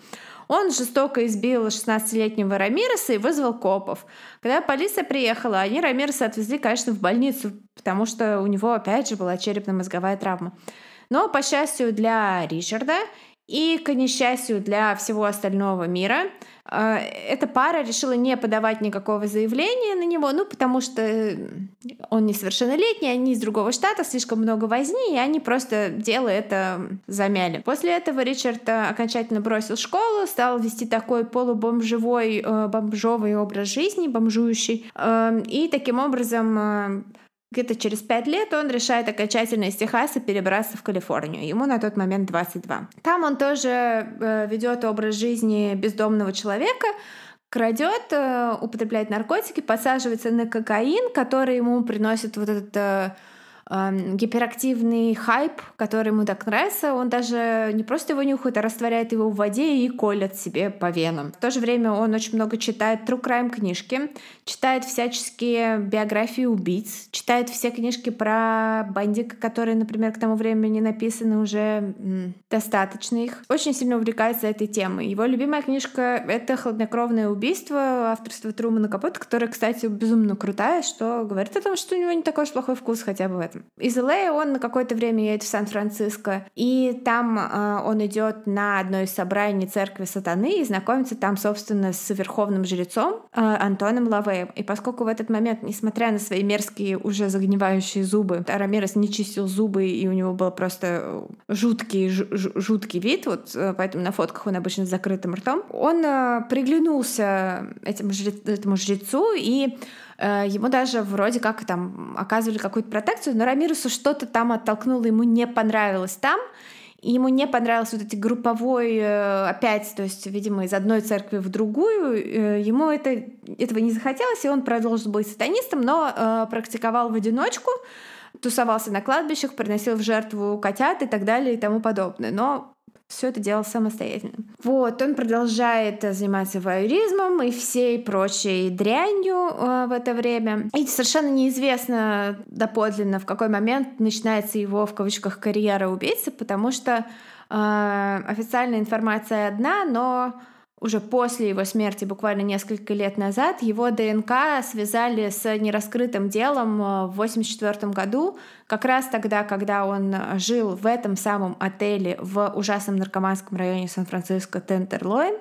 Он жестоко избил 16-летнего Рамиреса и вызвал копов. Когда полиция приехала, они Рамиреса отвезли, конечно, в больницу, потому что у него, опять же, была черепно-мозговая травма. Но, по счастью для Ричарда и, к несчастью для всего остального мира, а, эта пара решила не подавать никакого заявления на него, ну, потому что он несовершеннолетний, они из другого штата, слишком много возни, и они просто дело это замяли. После этого Ричард э, окончательно бросил школу, стал вести такой полубомжевой, э, бомжовый образ жизни, бомжующий, и таким образом э, где-то через пять лет он решает окончательно из Техаса перебраться в Калифорнию. Ему на тот момент 22. Там он тоже э, ведет образ жизни бездомного человека, крадет, э, употребляет наркотики, подсаживается на кокаин, который ему приносит вот этот э, гиперактивный хайп, который ему так нравится, он даже не просто его нюхает, а растворяет его в воде и колет себе по венам. В то же время он очень много читает true crime книжки, читает всяческие биографии убийц, читает все книжки про бандика, которые, например, к тому времени написаны уже м, достаточно их. Очень сильно увлекается этой темой. Его любимая книжка — это «Хладнокровное убийство» авторства Трумана Капота, которая, кстати, безумно крутая, что говорит о том, что у него не такой уж плохой вкус хотя бы в этом. Из Л.А. он на какое-то время едет в Сан-Франциско, и там э, он идет на одно из собраний церкви сатаны и знакомится там, собственно, с верховным жрецом э, Антоном Лавеем. И поскольку в этот момент, несмотря на свои мерзкие, уже загнивающие зубы, Рамирес не чистил зубы, и у него был просто жуткий, жуткий вид, вот э, поэтому на фотках он обычно с закрытым ртом, он э, приглянулся этим жрец, этому жрецу и Э, ему даже вроде как там оказывали какую-то протекцию, но Рамирусу что-то там оттолкнуло, ему не понравилось там, и ему не понравился вот эти групповой э, опять, то есть, видимо, из одной церкви в другую. Э, ему это, этого не захотелось, и он продолжил быть сатанистом, но э, практиковал в одиночку, тусовался на кладбищах, приносил в жертву котят и так далее и тому подобное. Но все это делал самостоятельно. Вот, он продолжает заниматься вайоризмом и всей прочей дрянью э, в это время. И совершенно неизвестно доподлинно, в какой момент начинается его, в кавычках, карьера убийцы, потому что э, официальная информация одна, но уже после его смерти, буквально несколько лет назад, его ДНК связали с нераскрытым делом э, в 1984 году, как раз тогда, когда он жил в этом самом отеле в ужасном наркоманском районе Сан-Франциско Тентерлойн.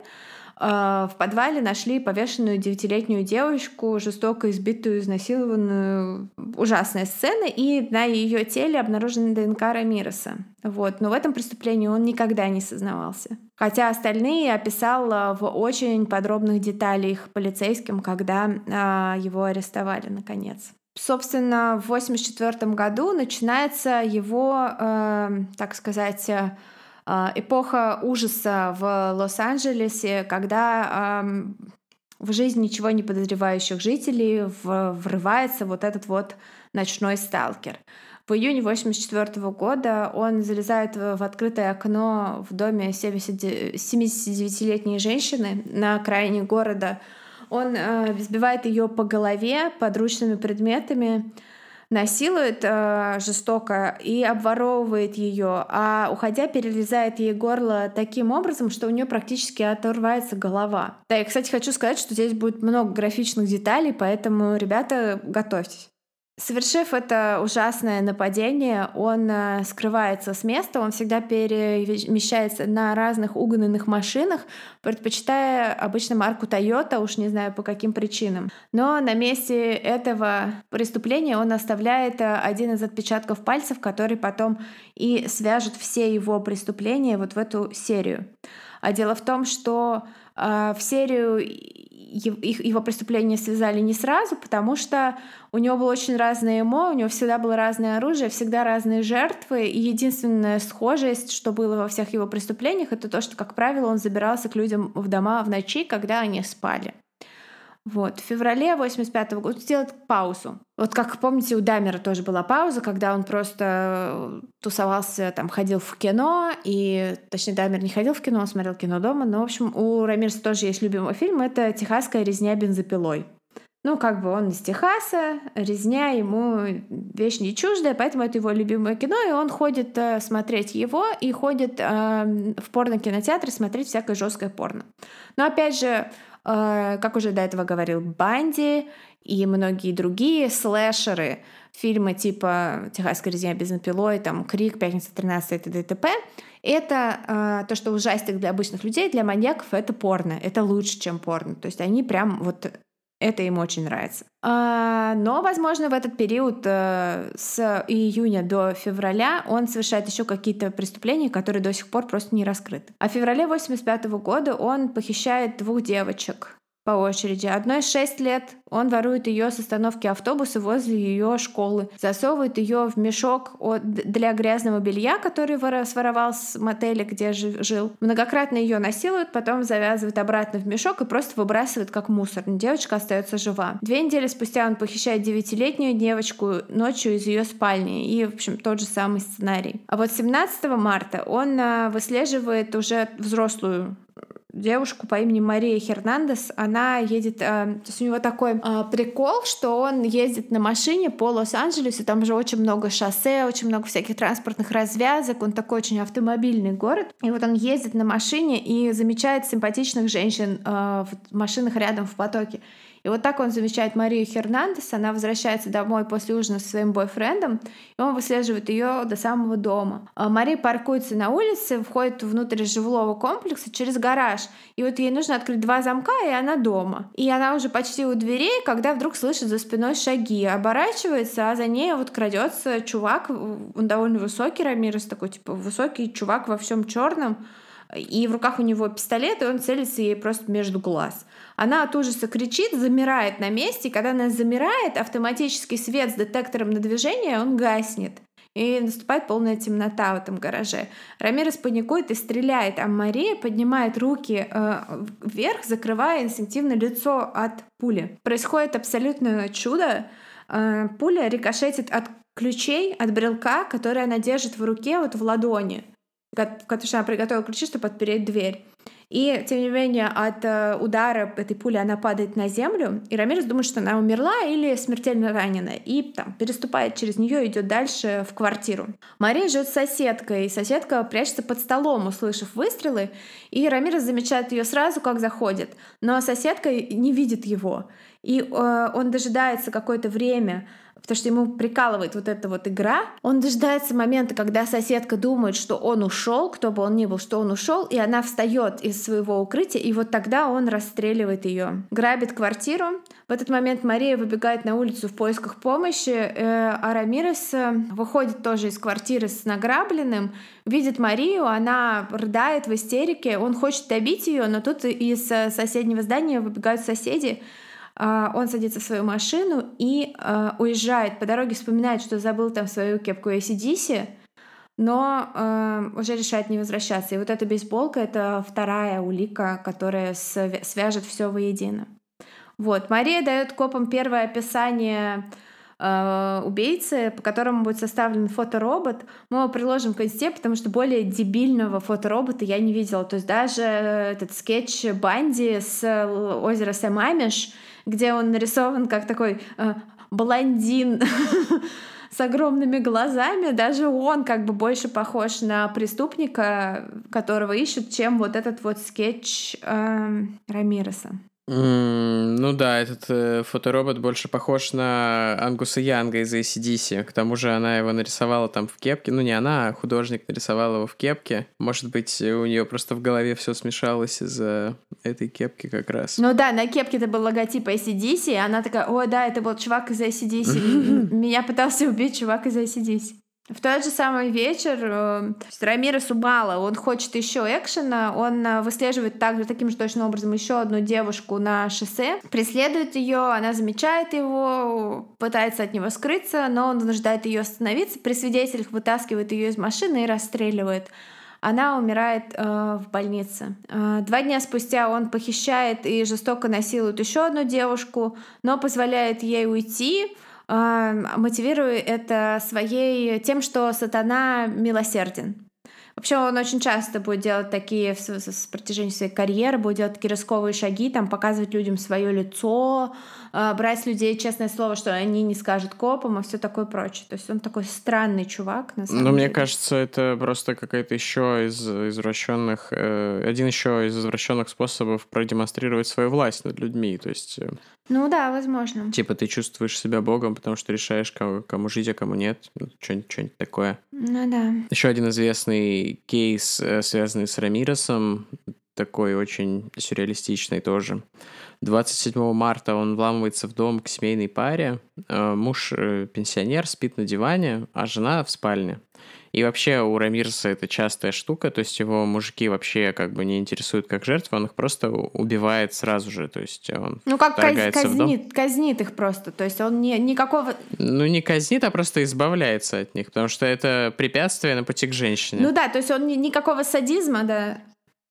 В подвале нашли повешенную девятилетнюю девочку, жестоко избитую, изнасилованную. Ужасная сцена, и на ее теле обнаружена ДНК Рамиреса. Вот. Но в этом преступлении он никогда не сознавался. Хотя остальные описал в очень подробных деталях полицейским, когда а, его арестовали наконец. Собственно, в 1984 году начинается его, э, так сказать, эпоха ужаса в Лос-Анджелесе, когда в жизнь ничего не подозревающих жителей врывается вот этот вот ночной сталкер. В июне 1984 года он залезает в открытое окно в доме 79-летней женщины на окраине города. Он э, избивает ее по голове подручными предметами, насилует э, жестоко и обворовывает ее, а уходя перерезает ей горло таким образом, что у нее практически оторвается голова. Да, и, кстати, хочу сказать, что здесь будет много графичных деталей, поэтому, ребята, готовьтесь. Совершив это ужасное нападение, он э, скрывается с места, он всегда перемещается на разных угнанных машинах, предпочитая обычно марку Toyota, уж не знаю по каким причинам. Но на месте этого преступления он оставляет э, один из отпечатков пальцев, который потом и свяжет все его преступления вот в эту серию. А дело в том, что э, в серию их, его преступления связали не сразу, потому что у него было очень разное эмо, у него всегда было разное оружие, всегда разные жертвы, и единственная схожесть, что было во всех его преступлениях, это то, что, как правило, он забирался к людям в дома в ночи, когда они спали. Вот. В феврале 85 года сделать паузу. Вот как помните, у Дамера тоже была пауза, когда он просто тусовался, там, ходил в кино, и, точнее, Дамер не ходил в кино, он смотрел кино дома, но, в общем, у Рамирса тоже есть любимый фильм, это «Техасская резня бензопилой». Ну, как бы он из Техаса, резня ему вещь не чуждая, поэтому это его любимое кино, и он ходит э, смотреть его и ходит э, в порно-кинотеатры смотреть всякое жесткое порно. Но опять же, Э, как уже до этого говорил Банди и многие другие слэшеры, фильмы типа «Техасская резня без напилой», там «Крик», «Пятница 13» и т.д. т.п. Это э, то, что ужастик для обычных людей, для маньяков это порно. Это лучше, чем порно. То есть они прям вот это им очень нравится. А, но, возможно, в этот период э, с июня до февраля он совершает еще какие-то преступления, которые до сих пор просто не раскрыты. А в феврале 85 года он похищает двух девочек по очереди. Одной 6 лет он ворует ее с остановки автобуса возле ее школы, засовывает ее в мешок для грязного белья, который своровал с мотеля, где жил. Многократно ее насилует, потом завязывает обратно в мешок и просто выбрасывает как мусор. Девочка остается жива. Две недели спустя он похищает девятилетнюю девочку ночью из ее спальни. И, в общем, тот же самый сценарий. А вот 17 марта он а, выслеживает уже взрослую девушку по имени Мария Хернандес. Она едет... Э, то есть у него такой э, прикол, что он ездит на машине по Лос-Анджелесу. Там же очень много шоссе, очень много всяких транспортных развязок. Он такой очень автомобильный город. И вот он ездит на машине и замечает симпатичных женщин э, в машинах рядом в потоке. И вот так он замечает Марию Хернандес, она возвращается домой после ужина со своим бойфрендом, и он выслеживает ее до самого дома. А Мария паркуется на улице, входит внутрь жилого комплекса через гараж, и вот ей нужно открыть два замка, и она дома. И она уже почти у дверей, когда вдруг слышит за спиной шаги, оборачивается, а за ней вот крадется чувак, он довольно высокий, Рамирес такой, типа, высокий чувак во всем черном, и в руках у него пистолет, и он целится ей просто между глаз. Она от ужаса кричит, замирает на месте, и когда она замирает, автоматический свет с детектором на движение, он гаснет. И наступает полная темнота в этом гараже. Рамирес паникует и стреляет, а Мария поднимает руки э, вверх, закрывая инстинктивно лицо от пули. Происходит абсолютно чудо. Э, пуля рикошетит от ключей, от брелка, который она держит в руке, вот в ладони потому что она приготовила ключи, чтобы отпереть дверь. И, тем не менее, от э, удара этой пули она падает на землю, и Рамирес думает, что она умерла или смертельно ранена, и там переступает через нее и идет дальше в квартиру. Мария живет с соседкой, и соседка прячется под столом, услышав выстрелы, и Рамирес замечает ее сразу, как заходит, но соседка не видит его. И э, он дожидается какое-то время, потому что ему прикалывает вот эта вот игра. Он дожидается момента, когда соседка думает, что он ушел, кто бы он ни был, что он ушел, и она встает из своего укрытия, и вот тогда он расстреливает ее. Грабит квартиру. В этот момент Мария выбегает на улицу в поисках помощи, э, а Рамирес э, выходит тоже из квартиры с награбленным, видит Марию, она рыдает в истерике, он хочет добить ее, но тут из э, соседнего здания выбегают соседи, он садится в свою машину и а, уезжает. По дороге вспоминает, что забыл там свою кепку ACDC, но э, уже решает не возвращаться. И вот эта бейсболка — это вторая улика, которая свяжет все воедино. Вот. Мария дает копам первое описание э, убийцы, по которому будет составлен фоторобот. Мы его приложим к инсте, потому что более дебильного фоторобота я не видела. То есть даже этот скетч Банди с озера Сэмамиш, где он нарисован как такой э, блондин [LAUGHS] с огромными глазами, даже он как бы больше похож на преступника, которого ищут, чем вот этот вот скетч э, Рамиреса. Mm, ну да, этот э, фоторобот больше похож на Ангуса Янга из ACDC. К тому же она его нарисовала там в кепке. Ну не она, а художник нарисовал его в кепке. Может быть, у нее просто в голове все смешалось из-за этой кепки как раз. Ну да, на кепке это был логотип ACDC, и она такая, ой, да, это был чувак из ACDC. [LAUGHS] Меня пытался убить чувак из ACDC. В тот же самый вечер э, Рамира Субала, он хочет еще экшена, он э, выслеживает также таким же точным образом еще одну девушку на шоссе, преследует ее, она замечает его, пытается от него скрыться, но он вынуждает ее остановиться, при свидетелях вытаскивает ее из машины и расстреливает. Она умирает э, в больнице. Э, два дня спустя он похищает и жестоко насилует еще одну девушку, но позволяет ей уйти мотивирую это своей тем, что сатана милосерден. Вообще он очень часто будет делать такие с, с протяжении своей карьеры, будет делать такие рисковые шаги, там показывать людям свое лицо, э, брать с людей честное слово, что они не скажут копам и все такое прочее. То есть он такой странный чувак. На самом Но деле. мне кажется, это просто какая-то еще из извращенных, э, один еще из извращенных способов продемонстрировать свою власть над людьми. То есть э, ну да, возможно. Типа ты чувствуешь себя богом, потому что решаешь, кому, кому жить, а кому нет. Ну, что-нибудь, что-нибудь такое. Ну да. Еще один известный кейс, э, связанный с Рамиросом, такой очень сюрреалистичный тоже. 27 марта он вламывается в дом к семейной паре. Э, муж э, пенсионер спит на диване, а жена в спальне. И вообще у Рамирса это частая штука, то есть его мужики вообще как бы не интересуют как жертвы, он их просто убивает сразу же, то есть он Ну как каз- казнит, казнит их просто, то есть он не, никакого... Ну не казнит, а просто избавляется от них, потому что это препятствие на пути к женщине. Ну да, то есть он ни, никакого садизма, да,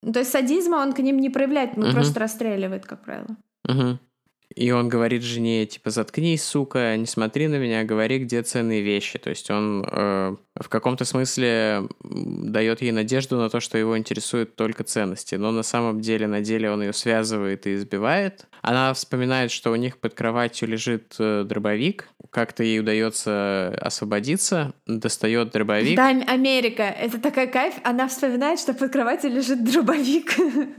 то есть садизма он к ним не проявляет, он угу. просто расстреливает, как правило. Угу. И он говорит жене, типа, заткнись, сука, не смотри на меня, говори, где ценные вещи. То есть он э, в каком-то смысле дает ей надежду на то, что его интересуют только ценности. Но на самом деле, на деле он ее связывает и избивает. Она вспоминает, что у них под кроватью лежит э, дробовик. Как-то ей удается освободиться, достает дробовик. Да, Америка, это такая кайф. Она вспоминает, что под кроватью лежит дробовик.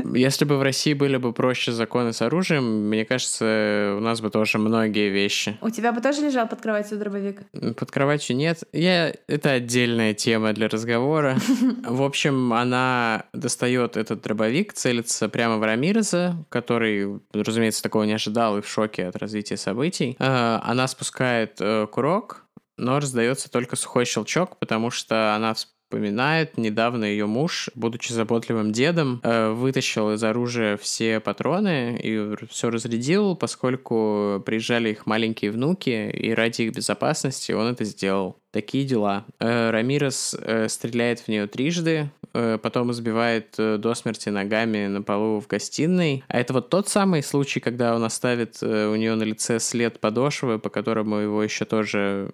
[LAUGHS] Если бы в России были бы проще законы с оружием, мне кажется, у нас бы тоже многие вещи. У тебя бы тоже лежал под кроватью дробовик? Под кроватью нет. Я... Это отдельная тема для разговора. [LAUGHS] В общем, она достает этот дробовик, целится прямо в Рамиреза, который, разумеется, такого не ожидал и в шоке от развития событий. А, она спускает э, курок, но раздается только сухой щелчок, потому что она вспоминает, недавно ее муж, будучи заботливым дедом, э, вытащил из оружия все патроны и все разрядил, поскольку приезжали их маленькие внуки, и ради их безопасности он это сделал. Такие дела. Э, Рамирес э, стреляет в нее трижды, э, потом избивает до смерти ногами на полу в гостиной. А это вот тот самый случай, когда он оставит у нее на лице след подошвы, по которому его еще тоже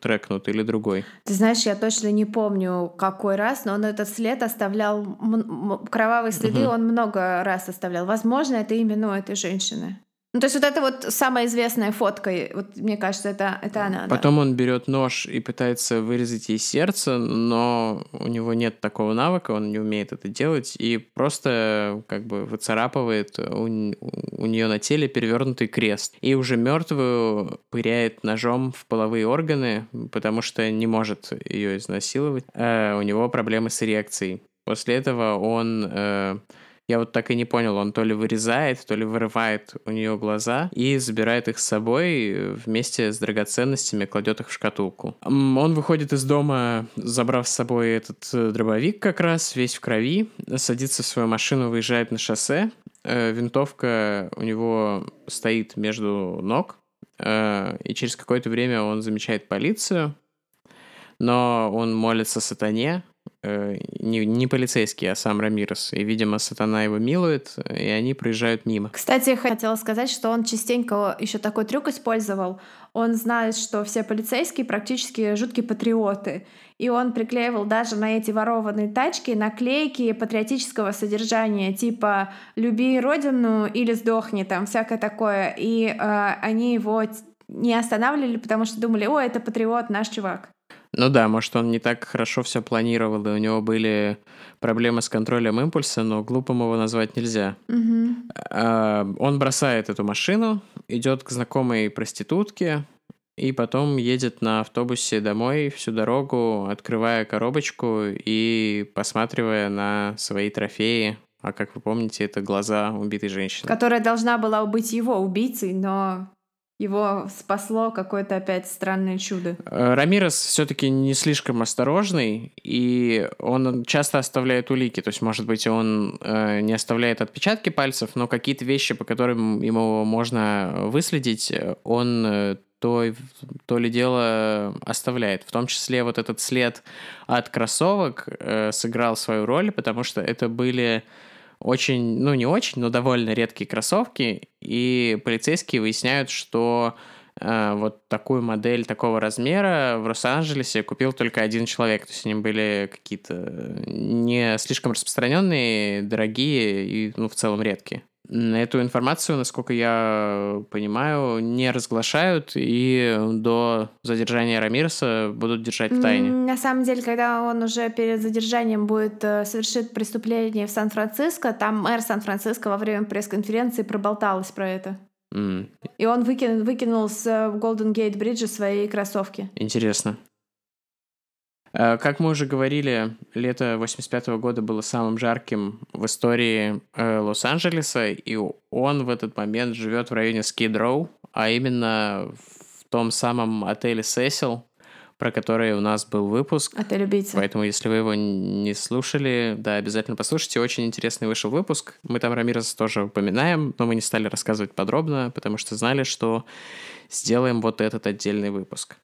трекнут, или другой? Ты знаешь, я точно не помню, какой раз, но он этот след оставлял, кровавые следы угу. он много раз оставлял. Возможно, это именно у этой женщины. Ну, то есть вот это вот самая известная фотка, вот мне кажется, это, это она. Потом да. он берет нож и пытается вырезать ей сердце, но у него нет такого навыка, он не умеет это делать, и просто как бы выцарапывает у, у нее на теле перевернутый крест. И уже мертвую пыряет ножом в половые органы, потому что не может ее изнасиловать. Э, у него проблемы с эрекцией. После этого он... Э, я вот так и не понял, он то ли вырезает, то ли вырывает у нее глаза и забирает их с собой вместе с драгоценностями, кладет их в шкатулку. Он выходит из дома, забрав с собой этот э, дробовик как раз, весь в крови, садится в свою машину, выезжает на шоссе. Э, винтовка у него стоит между ног, э, и через какое-то время он замечает полицию, но он молится сатане, э, не, не полицейский, а сам Рамирес. И, видимо, сатана его милует, и они проезжают мимо. Кстати, я хотела сказать, что он частенько еще такой трюк использовал. Он знает, что все полицейские практически жуткие патриоты. И он приклеивал даже на эти ворованные тачки наклейки патриотического содержания, типа «люби родину» или «сдохни», там всякое такое. И э, они его не останавливали, потому что думали, о, это патриот, наш чувак. Ну да, может, он не так хорошо все планировал, и у него были проблемы с контролем импульса, но глупым его назвать нельзя. Угу. Он бросает эту машину, идет к знакомой проститутке, и потом едет на автобусе домой всю дорогу, открывая коробочку и посматривая на свои трофеи. А как вы помните, это глаза убитой женщины. Которая должна была быть его убийцей, но его спасло какое-то опять странное чудо. Э, Рамирес все-таки не слишком осторожный, и он часто оставляет улики. То есть, может быть, он э, не оставляет отпечатки пальцев, но какие-то вещи, по которым ему можно выследить, он э, то, то ли дело оставляет. В том числе вот этот след от кроссовок э, сыграл свою роль, потому что это были очень, ну не очень, но довольно редкие кроссовки, и полицейские выясняют, что э, вот такую модель такого размера в Лос-Анджелесе купил только один человек. То есть они были какие-то не слишком распространенные, дорогие и, ну, в целом редкие. Эту информацию, насколько я понимаю, не разглашают и до задержания Рамирса будут держать в тайне. На самом деле, когда он уже перед задержанием будет э, совершить преступление в Сан-Франциско, там мэр Сан-Франциско во время пресс-конференции проболталась про это. Mm. И он выкинул, выкинул с Голден Гейт Бриджа свои кроссовки. Интересно. Э, как мы уже говорили, лето 85 -го года было самым жарким в истории э, Лос-Анджелеса, и он в этот момент живет в районе Скид-Роу, а именно в том самом отеле Сесил, про который у нас был выпуск. Отель убийца. Поэтому, если вы его не слушали, да, обязательно послушайте. Очень интересный вышел выпуск. Мы там Рамирес тоже упоминаем, но мы не стали рассказывать подробно, потому что знали, что сделаем вот этот отдельный выпуск.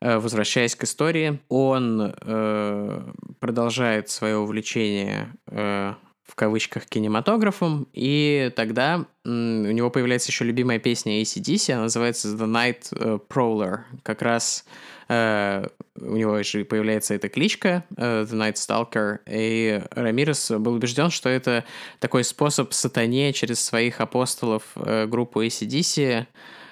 Э, возвращаясь к истории, он э, продолжает свое увлечение э, в кавычках кинематографом, и тогда у него появляется еще любимая песня ACDC, она называется The Night э, Prowler. Как раз э, у него же появляется эта кличка э, The Night Stalker, и Рамирес был убежден, что это такой способ сатане через своих апостолов э, группу ACDC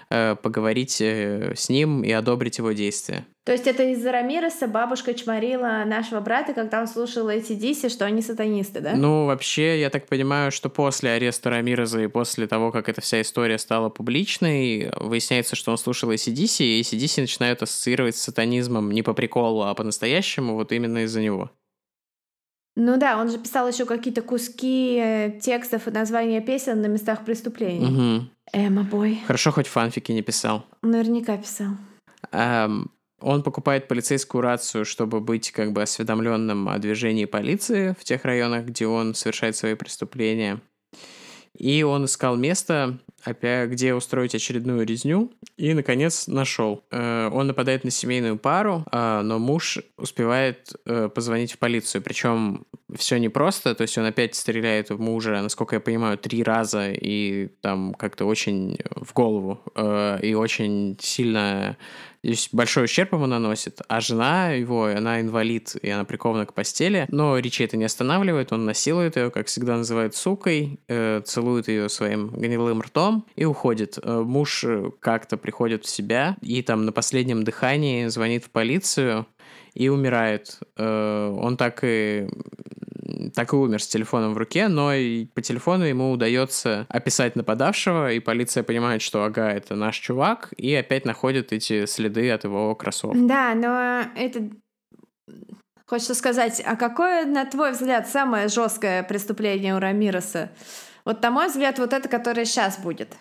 поговорить э, с ним и одобрить его действия. То есть это из-за Рамиреса бабушка чморила нашего брата, когда он слушал эти диси, что они сатанисты, да? Ну, вообще, я так понимаю, что после ареста Рамиреза и после того, как эта вся история стала публичной, выясняется, что он слушал ACDC, и ACDC начинают ассоциировать с сатанизмом не по приколу, а по-настоящему, вот именно из-за него. Ну да, он же писал еще какие-то куски э, текстов и названия песен на местах преступлений. Угу. Эма бой. Хорошо, хоть фанфики не писал. Наверняка писал. Эм, он покупает полицейскую рацию, чтобы быть как бы осведомленным о движении полиции в тех районах, где он совершает свои преступления. И он искал место, опять, где устроить очередную резню, и, наконец, нашел. Э, он нападает на семейную пару, а, но муж успевает э, позвонить в полицию. Причем все непросто, то есть он опять стреляет в мужа, насколько я понимаю, три раза, и там как-то очень в голову, э, и очень сильно большой ущерб ему наносит, а жена его, она инвалид, и она прикована к постели. Но Ричи это не останавливает, он насилует ее, как всегда называет сукой, э, целует ее своим гнилым ртом и уходит. Э, муж как-то приходит в себя и там на последнем дыхании звонит в полицию и умирает. Э, он так и так и умер с телефоном в руке, но и по телефону ему удается описать нападавшего, и полиция понимает, что ага, это наш чувак, и опять находит эти следы от его кроссовок. Да, но это Хочется сказать, а какое, на твой взгляд, самое жесткое преступление у Рамироса? Вот, на мой взгляд, вот это, которое сейчас будет,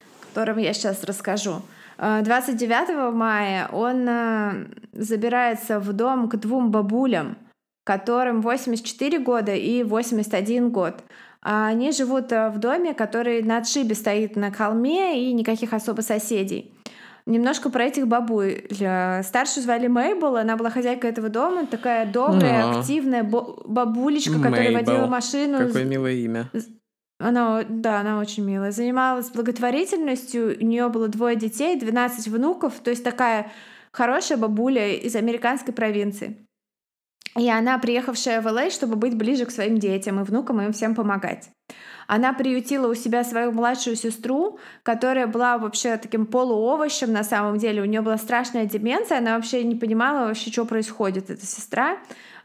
о котором я сейчас расскажу. 29 э, мая он э, забирается в дом к двум бабулям, которым 84 года и 81 год. А они живут э, в доме, который на отшибе стоит на холме и никаких особо соседей. Немножко про этих бабуль. Старшую звали Мейбл, она была хозяйкой этого дома, такая добрая, Но. активная бабулечка, которая Мейбл. водила машину. Какое милое имя. Она, да, она очень милая. Занималась благотворительностью, у нее было двое детей, 12 внуков, то есть такая хорошая бабуля из американской провинции. И она, приехавшая в Л.А., чтобы быть ближе к своим детям и внукам, и им всем помогать. Она приютила у себя свою младшую сестру, которая была вообще таким полуовощем на самом деле. У нее была страшная деменция, она вообще не понимала вообще, что происходит, эта сестра.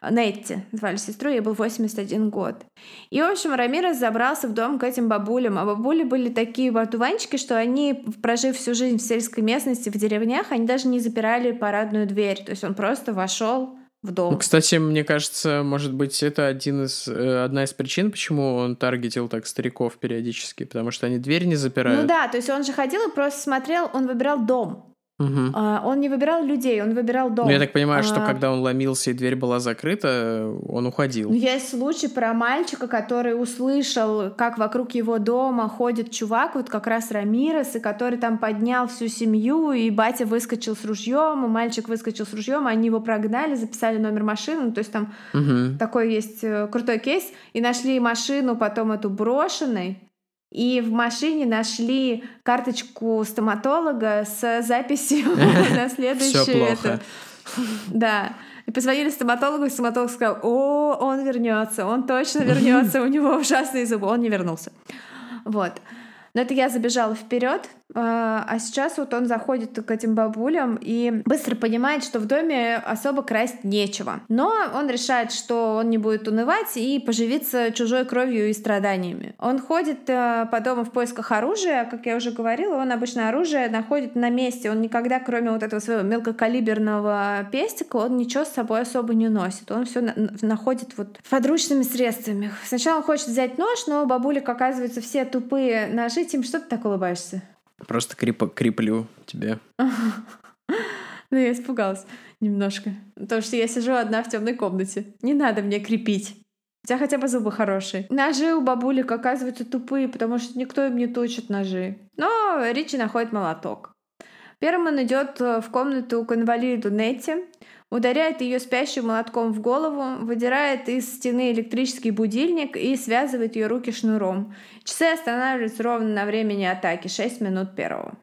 Нетти звали сестру, ей был 81 год. И, в общем, Рамирес забрался в дом к этим бабулям. А бабули были такие бартуванчики, что они, прожив всю жизнь в сельской местности, в деревнях, они даже не запирали парадную дверь. То есть он просто вошел в дом. Ну, кстати, мне кажется, может быть, это один из, э, одна из причин, почему он таргетил так стариков периодически, потому что они дверь не запирают. Ну да, то есть он же ходил и просто смотрел, он выбирал дом. Мгм. А, Он не выбирал людей, он выбирал дом. Ну, я так понимаю, что А, когда он ломился и дверь была закрыта, он уходил. Ну, Есть случай про мальчика, который услышал, как вокруг его дома ходит чувак, вот как раз Рамирес, и который там поднял всю семью, и батя выскочил с ружьем, и мальчик выскочил с ружьем, они его прогнали, записали номер машины, ну, то есть там Мгм. такой есть э, крутой кейс, и нашли машину потом эту брошенной, и в машине нашли карточку стоматолога с записью [LAUGHS] на следующее. Все плохо. Да. И позвонили стоматологу, и стоматолог сказал, о, он вернется, он точно вернется, [LAUGHS] у него ужасные зубы. Он не вернулся. Вот. Но это я забежала вперед, а сейчас вот он заходит к этим бабулям и быстро понимает, что в доме особо красть нечего. Но он решает, что он не будет унывать и поживиться чужой кровью и страданиями. Он ходит э, по дому в поисках оружия, как я уже говорила, он обычно оружие находит на месте. Он никогда, кроме вот этого своего мелкокалиберного пестика, он ничего с собой особо не носит. Он все находит вот подручными средствами. Сначала он хочет взять нож, но у бабулек оказываются все тупые ножи. Тим, что ты так улыбаешься? Просто крипо- криплю тебе. [LAUGHS] Ну, я испугалась немножко. Потому что я сижу одна в темной комнате. Не надо мне крепить. У тебя хотя бы зубы хорошие. Ножи у бабулек оказываются тупые, потому что никто им не точит ножи. Но Ричи находит молоток. Первым он идет в комнату к инвалиду Нетти, ударяет ее спящим молотком в голову, выдирает из стены электрический будильник и связывает ее руки шнуром. Часы останавливаются ровно на времени атаки, 6 минут первого.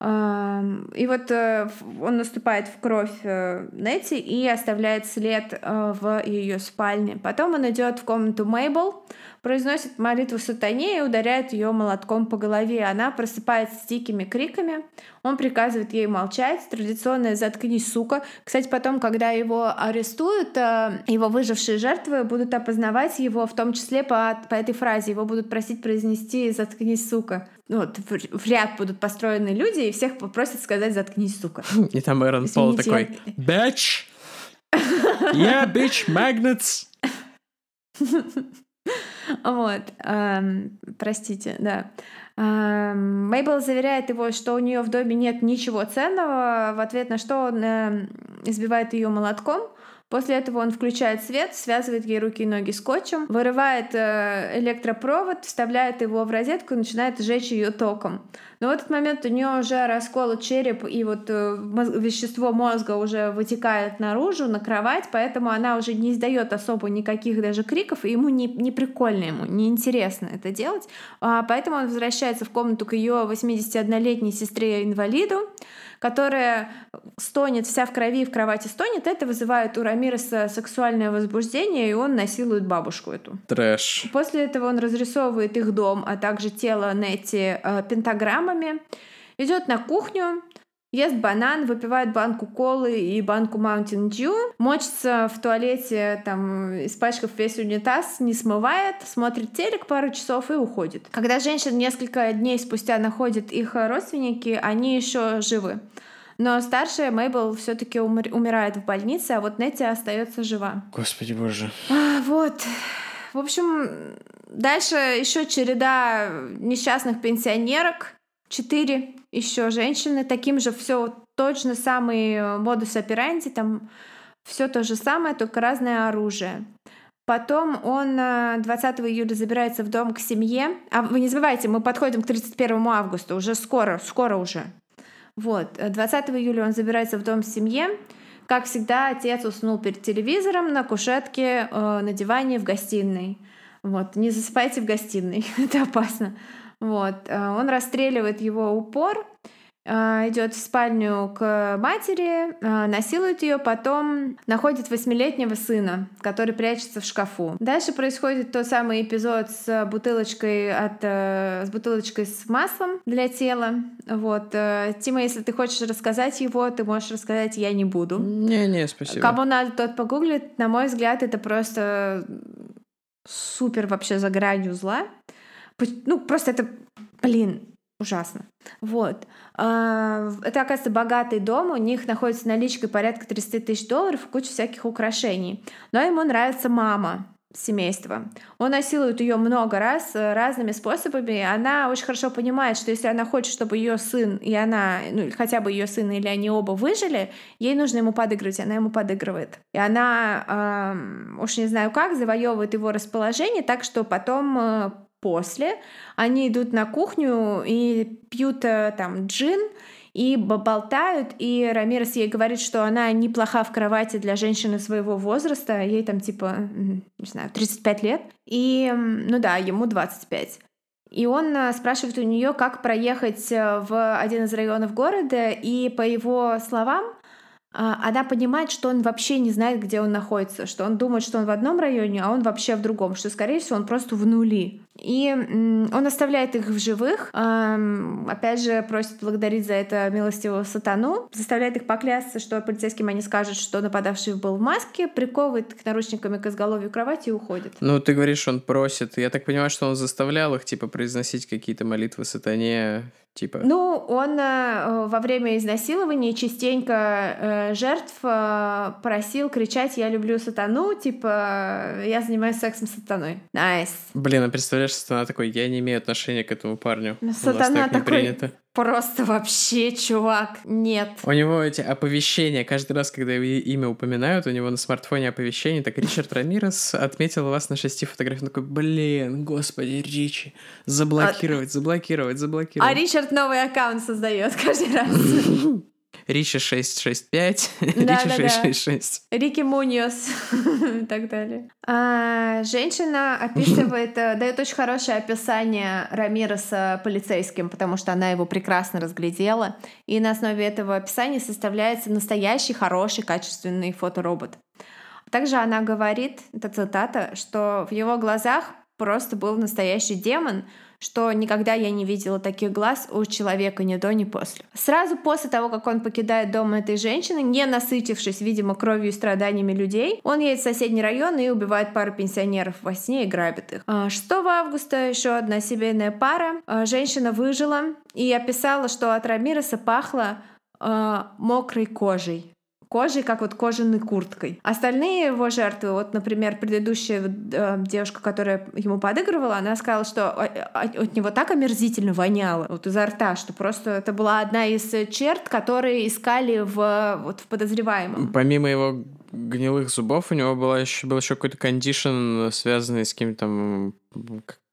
И вот э, он наступает в кровь э, Нетти и оставляет след э, в ее спальне. Потом он идет в комнату Мейбл, произносит молитву сатане и ударяет ее молотком по голове. Она просыпается с дикими криками. Он приказывает ей молчать. Традиционное «заткнись, сука». Кстати, потом, когда его арестуют, э, его выжившие жертвы будут опознавать его, в том числе по, по этой фразе. Его будут просить произнести «заткнись, сука». Ну, вот в, ряд будут построены люди, и всех попросят сказать «заткнись, сука». [LAUGHS] И там Эрон Пол такой, [LAUGHS] bitch! Yeah, bitch, magnets! [LAUGHS] Вот, эм, простите, да. Эм, Мейбл заверяет его, что у нее в доме нет ничего ценного, в ответ на что он эм, избивает ее молотком. После этого он включает свет, связывает ей руки и ноги скотчем, вырывает э, электропровод, вставляет его в розетку и начинает сжечь ее током. Но в этот момент у нее уже расколот череп, и вот э, вещество мозга уже вытекает наружу на кровать, поэтому она уже не издает особо никаких даже криков, и ему не, не прикольно, ему не интересно это делать. А, поэтому он возвращается в комнату к ее 81-летней сестре-инвалиду, которая стонет вся в крови в кровати стонет, это вызывает у Рамиреса сексуальное возбуждение, и он насилует бабушку эту. Трэш. После этого он разрисовывает их дом, а также тело Нетти э, пентаграммами, идет на кухню, ест банан, выпивает банку колы и банку Mountain Dew, мочится в туалете, там, испачкав весь унитаз, не смывает, смотрит телек пару часов и уходит. Когда женщин несколько дней спустя находят их родственники, они еще живы. Но старшая Мейбл все-таки умирает в больнице, а вот Нетти остается жива. Господи боже. А, Вот. В общем, дальше еще череда несчастных пенсионерок. Четыре еще женщины. Таким же все же самый модус операнди. Там все то же самое, только разное оружие. Потом он э, 20 июля забирается в дом к семье. А вы не забывайте, мы подходим к 31 августа, уже скоро, скоро уже. Вот. 20 июля он забирается в дом в семье. Как всегда, отец уснул перед телевизором на кушетке, э, на диване в гостиной. Вот. Не засыпайте в гостиной, [LAUGHS] это опасно. Вот. Э, он расстреливает его упор, а, идет в спальню к матери, а, насилует ее, потом находит восьмилетнего сына, который прячется в шкафу. Дальше происходит тот самый эпизод с бутылочкой от э, с бутылочкой с маслом для тела. Вот, э, Тима, если ты хочешь рассказать его, ты можешь рассказать, я не буду. Не, не, спасибо. Кому надо, тот погуглит. На мой взгляд, это просто супер вообще за гранью зла. Ну, просто это, блин, ужасно. Вот. А, это, оказывается, богатый дом, у них находится наличкой порядка 30 тысяч долларов и куча всяких украшений. Но ему нравится мама семейства. Он насилует ее много раз э, разными способами. Она очень хорошо понимает, что если она хочет, чтобы ее сын и она, ну хотя бы ее сын или они оба выжили, ей нужно ему подыгрывать, она ему подыгрывает. И она, э, уж не знаю как, завоевывает его расположение, так что потом э, после. Они идут на кухню и пьют э, там джин, и болтают, и Рамирес ей говорит, что она неплоха в кровати для женщины своего возраста, ей там типа, не знаю, 35 лет, и, ну да, ему 25. И он э, спрашивает у нее, как проехать э, в один из районов города, и по его словам, она понимает, что он вообще не знает, где он находится, что он думает, что он в одном районе, а он вообще в другом, что, скорее всего, он просто в нули. И он оставляет их в живых, опять же, просит благодарить за это милостивого сатану, заставляет их поклясться, что полицейским они скажут, что нападавший был в маске, приковывает их наручниками к изголовью кровати и уходит. Ну, ты говоришь, он просит. Я так понимаю, что он заставлял их, типа, произносить какие-то молитвы сатане типа? Ну, он э, во время изнасилования частенько э, жертв э, просил кричать «Я люблю сатану», типа «Я занимаюсь сексом с сатаной». Nice. Nice. Блин, а представляешь, сатана такой «Я не имею отношения к этому парню». Сатана такой принято. Просто вообще, чувак, нет. У него эти оповещения, каждый раз, когда его имя упоминают, у него на смартфоне оповещение, так Ричард Рамирес отметил вас на шести фотографиях. Он такой, блин, господи, Ричи, заблокировать, а... заблокировать, заблокировать. А Ричард новый аккаунт создает каждый раз. [LAUGHS] Ричи 665, да, [LAUGHS] Ричи да, 666. Да. Рики Муниос [LAUGHS] и так далее. А, женщина описывает, э, дает очень хорошее описание Рамиреса полицейским, потому что она его прекрасно разглядела. И на основе этого описания составляется настоящий, хороший, качественный фоторобот. Также она говорит, это цитата, что в его глазах просто был настоящий демон, что никогда я не видела таких глаз у человека ни до, ни после. Сразу после того, как он покидает дом этой женщины, не насытившись, видимо, кровью и страданиями людей, он едет в соседний район и убивает пару пенсионеров во сне и грабит их. 6 а, августа еще одна семейная пара. А, женщина выжила и описала, что от Рамиреса пахло э, мокрой кожей кожей, как вот кожаной курткой. Остальные его жертвы, вот, например, предыдущая э, девушка, которая ему подыгрывала, она сказала, что от него так омерзительно воняло вот изо рта, что просто это была одна из черт, которые искали в, вот, в подозреваемом. Помимо его гнилых зубов, у него была еще, был еще какой-то кондишн, связанный с каким-то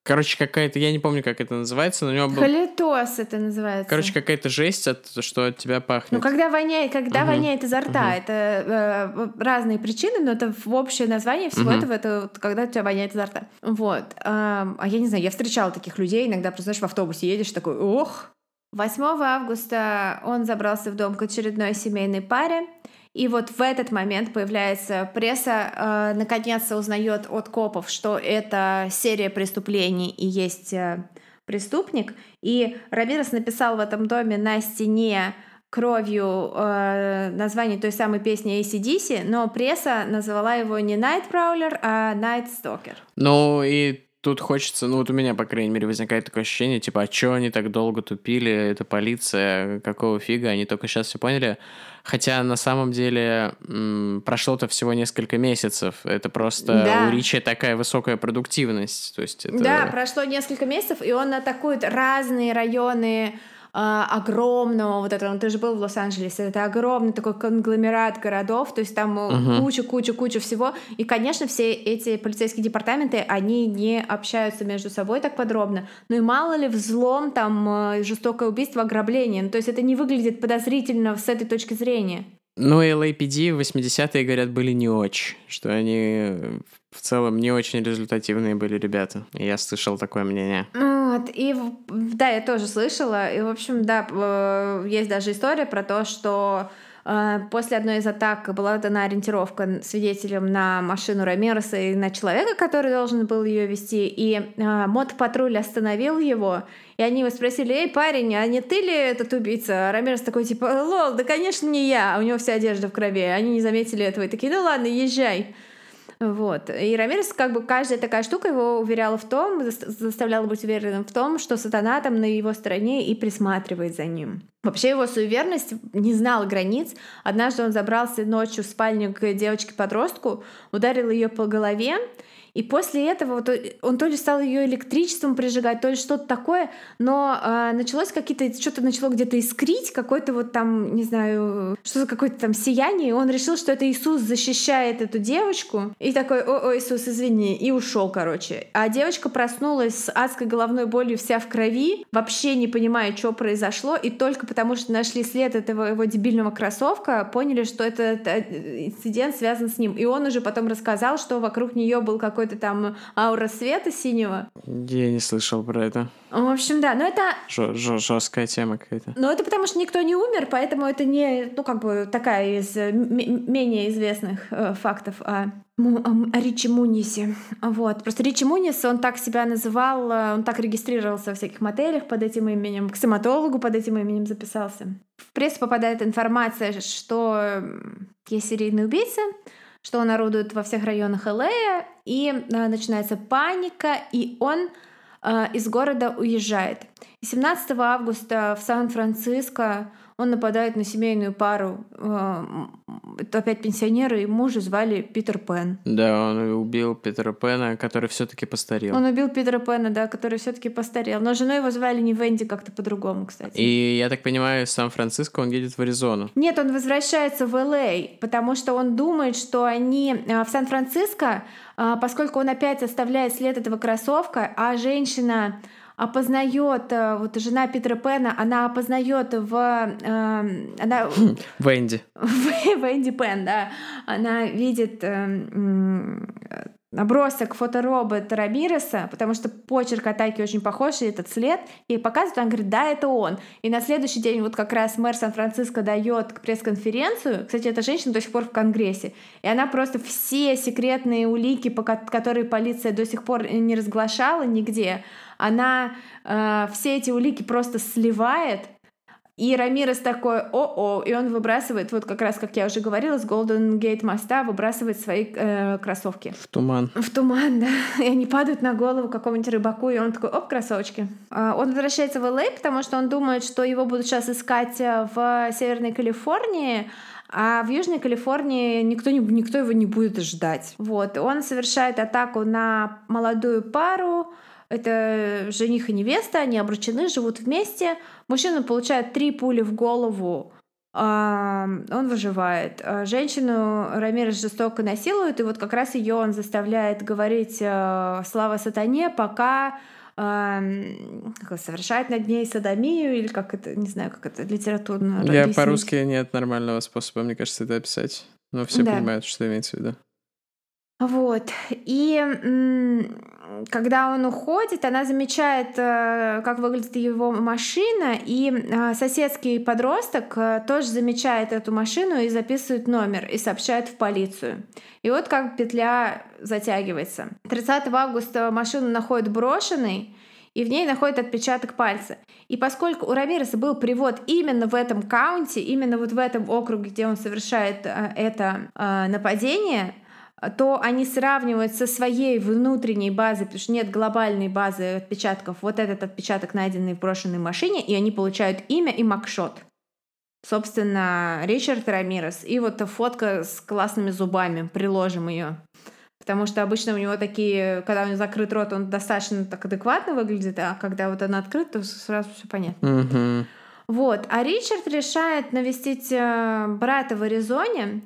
Короче, какая-то, я не помню, как это называется, но у него был... Халитоз это называется. Короче, какая-то жесть, от, что от тебя пахнет. Ну, когда воняет, когда угу. воняет изо рта, угу. это э, разные причины, но это в общее название всего угу. этого, это вот, когда у тебя воняет изо рта. Вот. А, а я не знаю, я встречала таких людей, иногда просто, знаешь, в автобусе едешь, такой, ох. 8 августа он забрался в дом к очередной семейной паре, и вот в этот момент появляется пресса, э, наконец-то узнает от копов, что это серия преступлений и есть э, преступник. И Рамирес написал в этом доме на стене кровью э, название той самой песни ACDC, но пресса назвала его не Night Prowler, а Night Stalker. Ну и тут хочется, ну вот у меня, по крайней мере, возникает такое ощущение, типа, а чё они так долго тупили, это полиция, какого фига, они только сейчас все поняли. Хотя на самом деле прошло-то всего несколько месяцев. Это просто да. у Ричи такая высокая продуктивность. То есть это... Да, прошло несколько месяцев, и он атакует разные районы э, огромного вот этого, ну, ты же был в Лос-Анджелесе, это огромный такой конгломерат городов, то есть там куча-куча-куча uh-huh. всего, и, конечно, все эти полицейские департаменты, они не общаются между собой так подробно, ну и мало ли взлом, там, жестокое убийство, ограбление, ну, то есть это не выглядит подозрительно с этой точки зрения. Ну, LAPD в 80-е, говорят, были не очень, что они в целом не очень результативные были ребята. Я слышал такое мнение. Вот, и да, я тоже слышала. И, в общем, да, э, есть даже история про то, что э, После одной из атак была дана ориентировка свидетелям на машину Рамироса и на человека, который должен был ее вести. И э, мод-патруль остановил его, и они его спросили, эй, парень, а не ты ли этот убийца? А Рамирес такой, типа, лол, да, конечно, не я. А у него вся одежда в крови. Они не заметили этого и такие, ну ладно, езжай. Вот. И Рамирес, как бы каждая такая штука его уверяла в том, заставляла быть уверенным в том, что сатана там на его стороне и присматривает за ним. Вообще его суеверность не знала границ. Однажды он забрался ночью в спальню к девочке-подростку, ударил ее по голове, и после этого вот он то ли стал ее электричеством прижигать, то ли что-то такое, но э, началось какие-то, что-то начало где-то искрить, какой-то вот там, не знаю, что-то какое-то там сияние, и он решил, что это Иисус защищает эту девочку, и такой, о, о, Иисус, извини, и ушел, короче. А девочка проснулась с адской головной болью вся в крови, вообще не понимая, что произошло, и только потому, что нашли след этого его дебильного кроссовка, поняли, что это, это инцидент связан с ним. И он уже потом рассказал, что вокруг нее был какой какой-то там аура света синего. Я не слышал про это. В общем, да, но это... Жесткая тема какая-то. Но это потому, что никто не умер, поэтому это не, ну, как бы такая из э, менее известных э, фактов о, о, о Ричи Мунисе. Вот. Просто Ричи Мунис, он так себя называл, э, он так регистрировался в всяких мотелях под этим именем, к стоматологу под этим именем записался. В прессу попадает информация, что есть серийный убийца, что он орудует во всех районах ЛА, и э, начинается паника, и он э, из города уезжает. 17 августа в Сан-Франциско он нападает на семейную пару. Э, это опять пенсионеры, и мужа звали Питер Пен. Да, он убил Питера Пена, который все-таки постарел. Он убил Питера Пена, да, который все-таки постарел. Но жену его звали не Венди, как-то по-другому, кстати. И я так понимаю, из Сан-Франциско он едет в Аризону. Нет, он возвращается в Л.А., потому что он думает, что они э, в Сан-Франциско, э, поскольку он опять оставляет след этого кроссовка, а женщина опознает, э, вот жена Питера Пена, она опознает в... Э, она... [LAUGHS] Венди. [LAUGHS] Венди Пен, да. Она видит э, набросок фоторобота Рамиреса, потому что почерк атаки очень похож, и этот след, и показывает, он говорит, да, это он. И на следующий день вот как раз мэр Сан-Франциско дает пресс-конференцию, кстати, эта женщина до сих пор в Конгрессе, и она просто все секретные улики, которые полиция до сих пор не разглашала нигде, она э, все эти улики просто сливает, и Рамирес такой, о-о, и он выбрасывает, вот как раз, как я уже говорила, с Голден Гейт моста выбрасывает свои э, кроссовки. В туман. В туман, да. И они падают на голову какому-нибудь рыбаку, и он такой, оп, кроссовочки. А, он возвращается в Л.А., потому что он думает, что его будут сейчас искать э, в Северной Калифорнии, а в Южной Калифорнии никто, не, никто его не будет ждать. Вот. Он совершает атаку на молодую пару, это жених и невеста, они обручены, живут вместе. Мужчина получает три пули в голову, он выживает. А женщину Рамирес жестоко насилует, и вот как раз ее он заставляет говорить э, «Слава сатане», пока совершает над ней садомию, или как это, не знаю, как это литературно Я по-русски нет нормального способа, мне кажется, это описать. Но все да. понимают, что имеется в виду. Вот. И когда он уходит, она замечает, э, как выглядит его машина, и э, соседский подросток э, тоже замечает эту машину и записывает номер и сообщает в полицию. И вот как петля затягивается. 30 августа машину находят брошенной, и в ней находят отпечаток пальца. И поскольку у Рамиреса был привод именно в этом каунте, именно вот в этом округе, где он совершает это нападение, то они сравнивают со своей внутренней базой, потому что нет глобальной базы отпечатков, вот этот отпечаток, найденный в брошенной машине, и они получают имя и макшот. Собственно, Ричард Рамирес. И вот фотка с классными зубами, приложим ее. Потому что обычно у него такие, когда у него закрыт рот, он достаточно так адекватно выглядит, а когда вот он открыт, то сразу все понятно. Mm-hmm. Вот. А Ричард решает навестить э, брата в Аризоне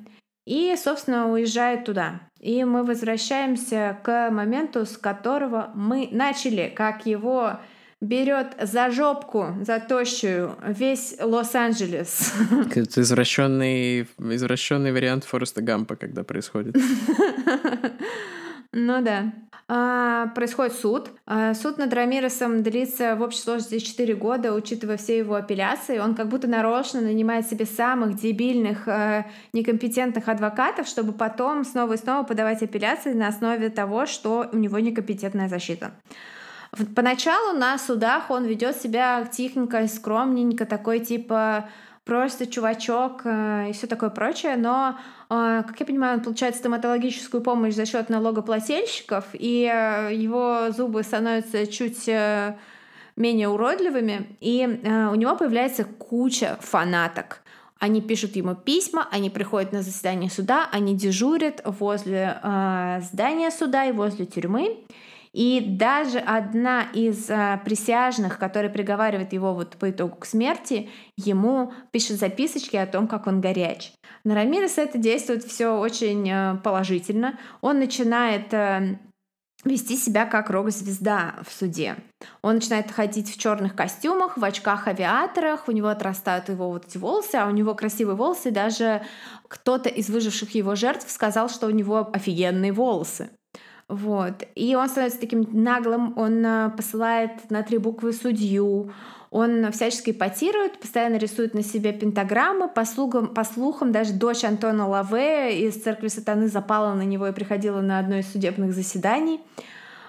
и, собственно, уезжает туда. И мы возвращаемся к моменту, с которого мы начали, как его берет за жопку, за тощую весь Лос-Анджелес. [LAUGHS] Это извращенный, извращенный вариант Фореста Гампа, когда происходит. [LAUGHS] Ну да. А, происходит суд. А, суд над Рамиросом длится в общей сложности 4 года, учитывая все его апелляции. Он как будто нарочно нанимает себе самых дебильных, а, некомпетентных адвокатов, чтобы потом снова и снова подавать апелляции на основе того, что у него некомпетентная защита. Поначалу на судах он ведет себя тихонько, скромненько, такой типа просто чувачок э, и все такое прочее, но, э, как я понимаю, он получает стоматологическую помощь за счет налогоплательщиков, и э, его зубы становятся чуть менее уродливыми, и у него появляется куча фанаток. Они пишут ему письма, они приходят на заседание суда, они дежурят возле э, здания суда и возле тюрьмы. И даже одна из а, присяжных, которая приговаривает его вот по итогу к смерти, ему пишет записочки о том, как он горяч. На Рамиреса это действует все очень а, положительно. Он начинает а, вести себя как рок-звезда в суде. Он начинает ходить в черных костюмах, в очках-авиаторах, у него отрастают его вот эти волосы, а у него красивые волосы, даже кто-то из выживших его жертв сказал, что у него офигенные волосы. Вот. И он становится таким наглым, он а, посылает на три буквы судью, он всячески ипотирует, постоянно рисует на себе пентаграммы. По, слугам, по слухам, даже дочь Антона Лаве из церкви сатаны запала на него и приходила на одно из судебных заседаний.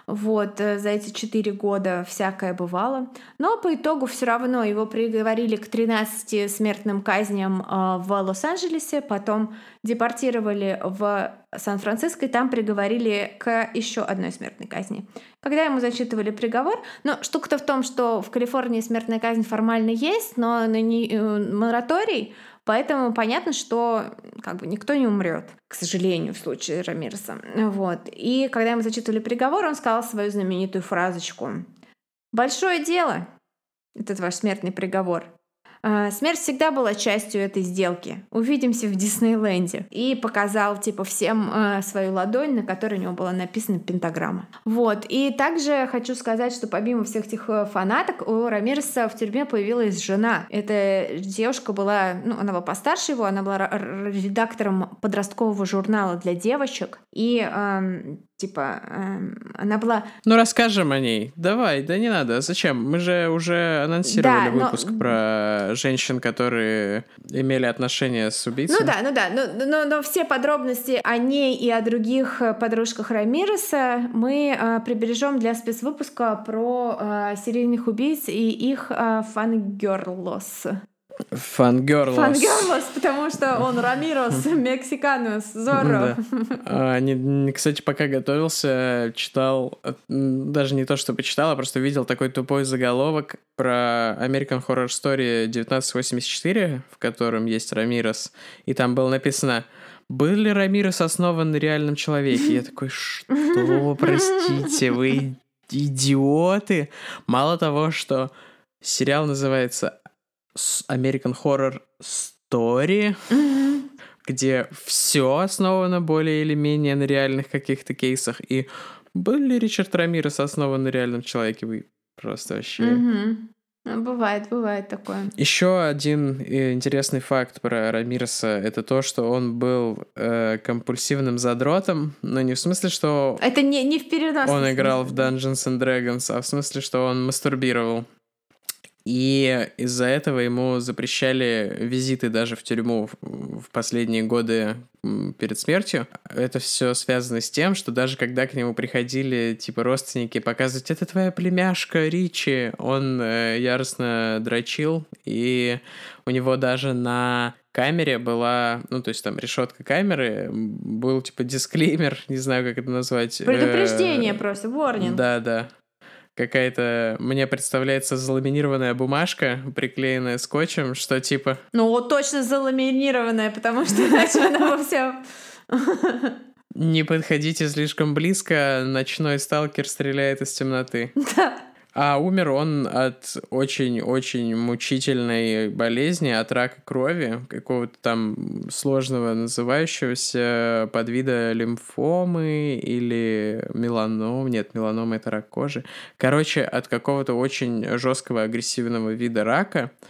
Вот, э, за эти четыре года всякое бывало. Но по итогу все равно его приговорили к 13 смертным казням э, в Лос-Анджелесе, потом депортировали в Сан-Франциско, и там приговорили к еще одной смертной казни. Когда ему зачитывали приговор, но штука-то в том, что в Калифорнии смертная казнь формально есть, но на не, э, мораторий Поэтому понятно, что как бы никто не умрет, к сожалению, в случае Рамиреса. Вот. И когда ему зачитывали приговор, он сказал свою знаменитую фразочку. «Большое дело, этот ваш смертный приговор. А, смерть всегда была частью этой сделки. Увидимся в Диснейленде. И показал, типа, всем э, свою ладонь, на которой у него была написана пентаграмма. Вот. И также хочу сказать, что помимо всех этих э, фанаток, у Рамиреса в тюрьме появилась жена. Эта девушка была, ну, она была постарше его, она была редактором подросткового журнала для девочек. И эм, Типа, эм, она была... Ну, расскажем о ней. Давай, да не надо. Зачем? Мы же уже анонсировали да, выпуск но... про женщин, которые имели отношения с убийцей. Ну да, ну да. Но, но, но все подробности о ней и о других подружках Рамиреса мы э, прибережем для спецвыпуска про э, серийных убийц и их э, фангерлос. Фангерлос. Фангерлос, потому что он Рамирос, Мексиканус, Зорро. Да. А, кстати, пока готовился, читал, даже не то, что почитал, а просто видел такой тупой заголовок про American Horror Story 1984, в котором есть Рамирос, и там было написано был ли Рамирос основан на реальном человеке? Я такой, что, [LAUGHS] простите, вы идиоты? Мало того, что сериал называется American Horror Story, mm-hmm. где все основано более или менее на реальных каких-то кейсах. И был ли Ричард Рамирес основан на реальном человеке? Вы просто вообще... Mm-hmm. Бывает, бывает такое. Еще один э, интересный факт про Рамиреса это то, что он был э, компульсивным задротом, но не в смысле, что это не не в переносном он играл в Dungeons and Dragons, а в смысле, что он мастурбировал. И из-за этого ему запрещали визиты даже в тюрьму в последние годы перед смертью. Это все связано с тем, что даже когда к нему приходили типа родственники показывать, это твоя племяшка Ричи, он э, яростно дрочил, и у него даже на камере была, ну, то есть там решетка камеры, был типа дисклеймер, [LAUGHS] не знаю, как это назвать. Предупреждение э, просто, warning. Да, да какая-то, мне представляется, заламинированная бумажка, приклеенная скотчем, что типа... Ну, вот точно заламинированная, потому что иначе она во всем... Не подходите слишком близко, ночной сталкер стреляет из темноты. Да. А умер он от очень-очень мучительной болезни, от рака крови, какого-то там сложного называющегося подвида лимфомы или меланом. Нет, меланома — это рак кожи. Короче, от какого-то очень жесткого агрессивного вида рака —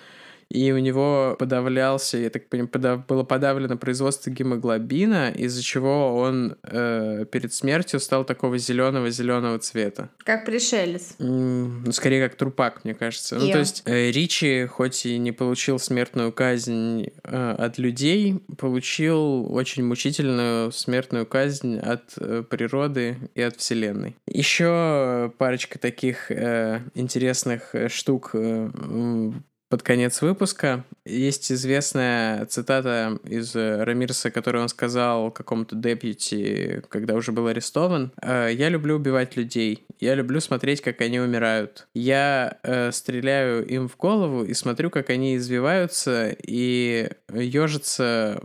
и у него подавлялся, я так понимаю, подав... было подавлено производство гемоглобина, из-за чего он э, перед смертью стал такого зеленого-зеленого цвета. Как пришелец. ну, скорее как трупак, мне кажется. Yeah. Ну, то есть э, Ричи, хоть и не получил смертную казнь э, от людей, получил очень мучительную смертную казнь от э, природы и от Вселенной. Еще парочка таких э, интересных э, штук э, под конец выпуска. Есть известная цитата из Рамирса, которую он сказал какому-то депьюти, когда уже был арестован. «Э, «Я люблю убивать людей. Я люблю смотреть, как они умирают. Я э, стреляю им в голову и смотрю, как они извиваются и ежатся,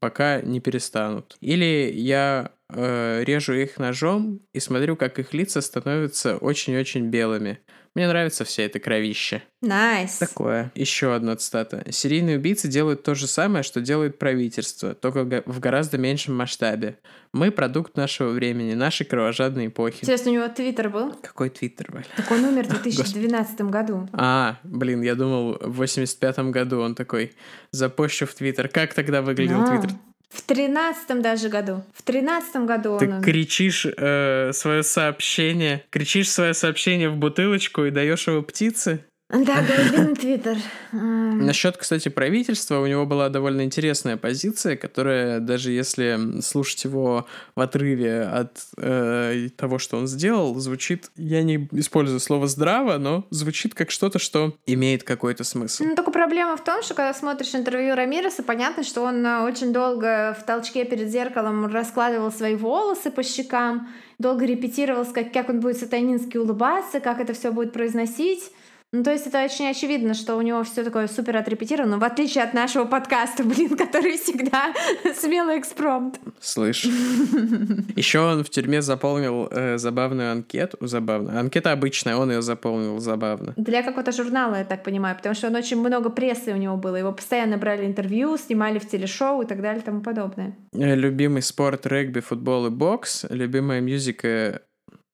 пока не перестанут. Или я э, режу их ножом и смотрю, как их лица становятся очень-очень белыми. Мне нравится вся эта кровища. Nice. Nice. Такое. Еще одна цитата. Серийные убийцы делают то же самое, что делает правительство, только в гораздо меньшем масштабе. Мы продукт нашего времени, нашей кровожадной эпохи. Интересно, у него твиттер был? Какой твиттер, Валя? Так он умер в [LAUGHS] 2012 году. А, блин, я думал, в 85 году он такой, запущу в твиттер. Как тогда выглядел твиттер? В тринадцатом даже году. В тринадцатом году Ты он... кричишь э, свое сообщение, кричишь свое сообщение в бутылочку и даешь его птице? Да, [LAUGHS] голубиный твиттер. Насчет, кстати, правительства, у него была довольно интересная позиция, которая, даже если слушать его в отрыве от э, того, что он сделал, звучит, я не использую слово здраво, но звучит как что-то, что имеет какой-то смысл. Ну, только проблема в том, что когда смотришь интервью Рамиреса, понятно, что он э, очень долго в толчке перед зеркалом раскладывал свои волосы по щекам, долго репетировал, как, как он будет сатанински улыбаться, как это все будет произносить. Ну, то есть это очень очевидно, что у него все такое супер отрепетировано, в отличие от нашего подкаста, блин, [LAUGHS] который всегда [LAUGHS] смелый экспромт. Слышь. [LAUGHS] Еще он в тюрьме заполнил э, забавную анкету. Забавно. Анкета обычная, он ее заполнил забавно. Для какого-то журнала, я так понимаю, потому что он очень много прессы у него было. Его постоянно брали интервью, снимали в телешоу и так далее и тому подобное. Э, любимый спорт регби, футбол и бокс. Любимая музыка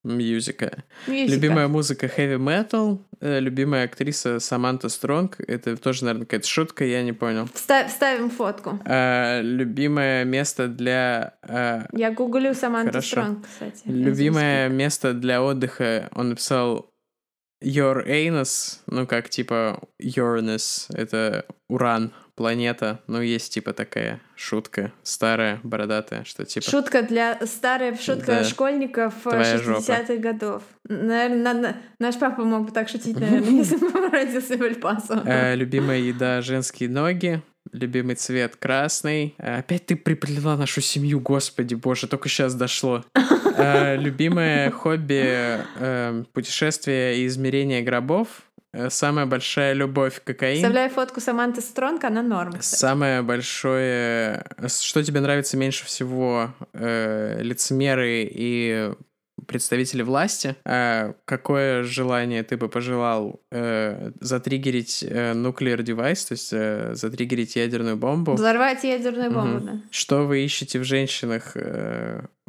Мьюзика. Любимая музыка heavy metal, э, любимая актриса Саманта Стронг. Это тоже, наверное, какая-то шутка, я не понял. Встав, вставим фотку. А, любимое место для... А... Я гуглю Саманту Стронг, кстати. Любимое место для отдыха, он написал Your Anus, ну как типа Uranus, это Уран, планета, ну есть типа такая шутка старая, бородатая, что типа... Шутка для... Старая шутка да. школьников 60-х годов. Наверное, на, наш папа мог бы так шутить, [LAUGHS] наверное, если бы родился в Эль-Пасо. Э, любимая еда — женские ноги. Любимый цвет красный. Э, опять ты приплела нашу семью, господи боже, только сейчас дошло. Э, любимое хобби путешествия и измерения гробов. Э, самая большая любовь кокаин. Вставляю фотку Саманты Стронг, она норм. Кстати. Самое большое... Что тебе нравится меньше всего? Э, лицемеры и представители власти. А какое желание ты бы пожелал э, затриггерить э, nuclear device, то есть э, затриггерить ядерную бомбу? Взорвать ядерную бомбу, угу. да. Что вы ищете в женщинах?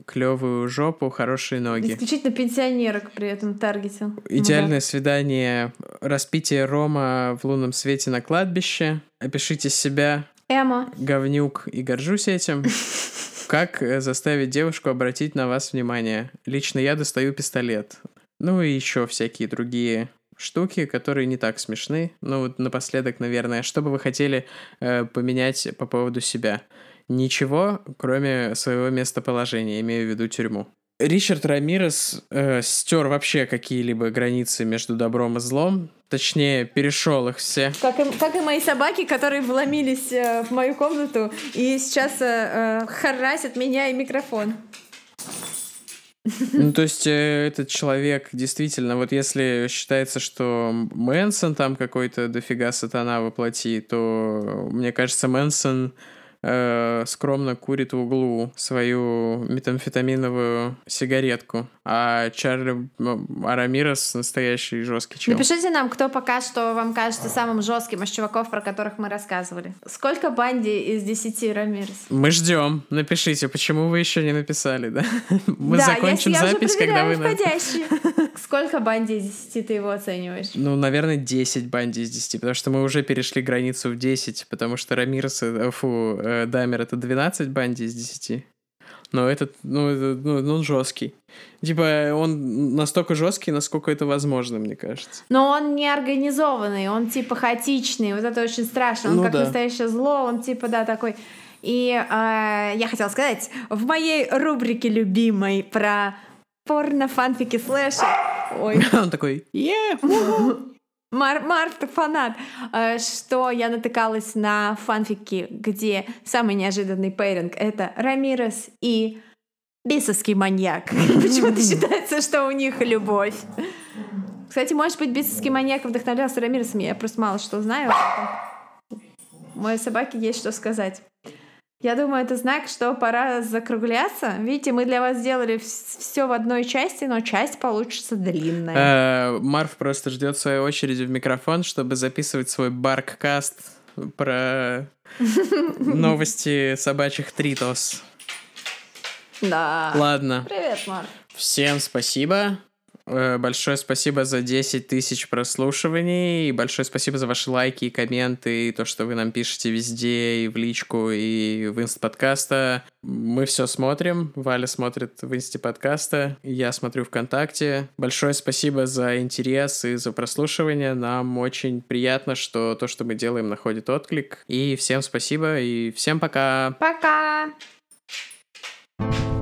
Клевую жопу, хорошие ноги. Исключительно пенсионерок при этом таргете. Идеальное да. свидание, распитие рома в лунном свете на кладбище. Опишите себя. Эма. Говнюк и горжусь этим. [LAUGHS] Как э, заставить девушку обратить на вас внимание? Лично я достаю пистолет. Ну и еще всякие другие штуки, которые не так смешны. Ну вот напоследок, наверное, что бы вы хотели э, поменять по поводу себя? Ничего, кроме своего местоположения, имею в виду тюрьму. Ричард Рамирес э, стер вообще какие-либо границы между добром и злом. Точнее, перешел их все. Как и, как и мои собаки, которые вломились э, в мою комнату и сейчас э, э, харасят меня и микрофон. Ну, то есть э, этот человек действительно, вот если считается, что Мэнсон там какой-то дофига сатана воплоти, то мне кажется, Мэнсон э, скромно курит в углу свою метамфетаминовую сигаретку. А Чарли Арамирос настоящий жесткий чел. Напишите нам, кто пока что вам кажется самым жестким из чуваков, про которых мы рассказывали. Сколько Банди из 10 Рамирес? Мы ждем. Напишите, почему вы еще не написали, да? [LAUGHS] Мы да, закончим я, я запись, когда вы... входящие. [LAUGHS] Сколько Банди из 10 ты его оцениваешь? Ну, наверное, 10 Банди из 10, потому что мы уже перешли границу в 10, потому что Рамирес, э, фу, э, Дамер — это 12 Банди из 10 но этот, ну, это, ну, ну, он жесткий. Типа, он настолько жесткий, насколько это возможно, мне кажется. Но он не организованный, он типа хаотичный, вот это очень страшно. Он ну, как да. настоящее зло, он типа, да, такой. И э, я хотела сказать, в моей рубрике любимой про порно, фанфики, слэши. Ой. [LAUGHS] Он такой, yeah, Мар Марк фанат, э, что я натыкалась на фанфики, где самый неожиданный пейринг — это Рамирес и бисовский маньяк. [LAUGHS] Почему-то считается, что у них любовь. Кстати, может быть, бисовский маньяк вдохновлялся Рамиресом, я просто мало что знаю. Моей собаке есть что сказать. Я думаю, это знак, что пора закругляться. Видите, мы для вас сделали все в одной части, но часть получится длинная. Э, Марф просто ждет своей очереди в микрофон, чтобы записывать свой барккаст про [LAUGHS] новости собачьих тритос. Да. Ладно. Привет, Марф. Всем спасибо. Э, большое спасибо за 10 тысяч прослушиваний. И большое спасибо за ваши лайки и комменты, и то, что вы нам пишете везде, и в личку, и в инст подкаста. Мы все смотрим. Валя смотрит в инсте подкаста. Я смотрю ВКонтакте. Большое спасибо за интерес и за прослушивание. Нам очень приятно, что то, что мы делаем, находит отклик. И всем спасибо, и всем пока. Пока! thank you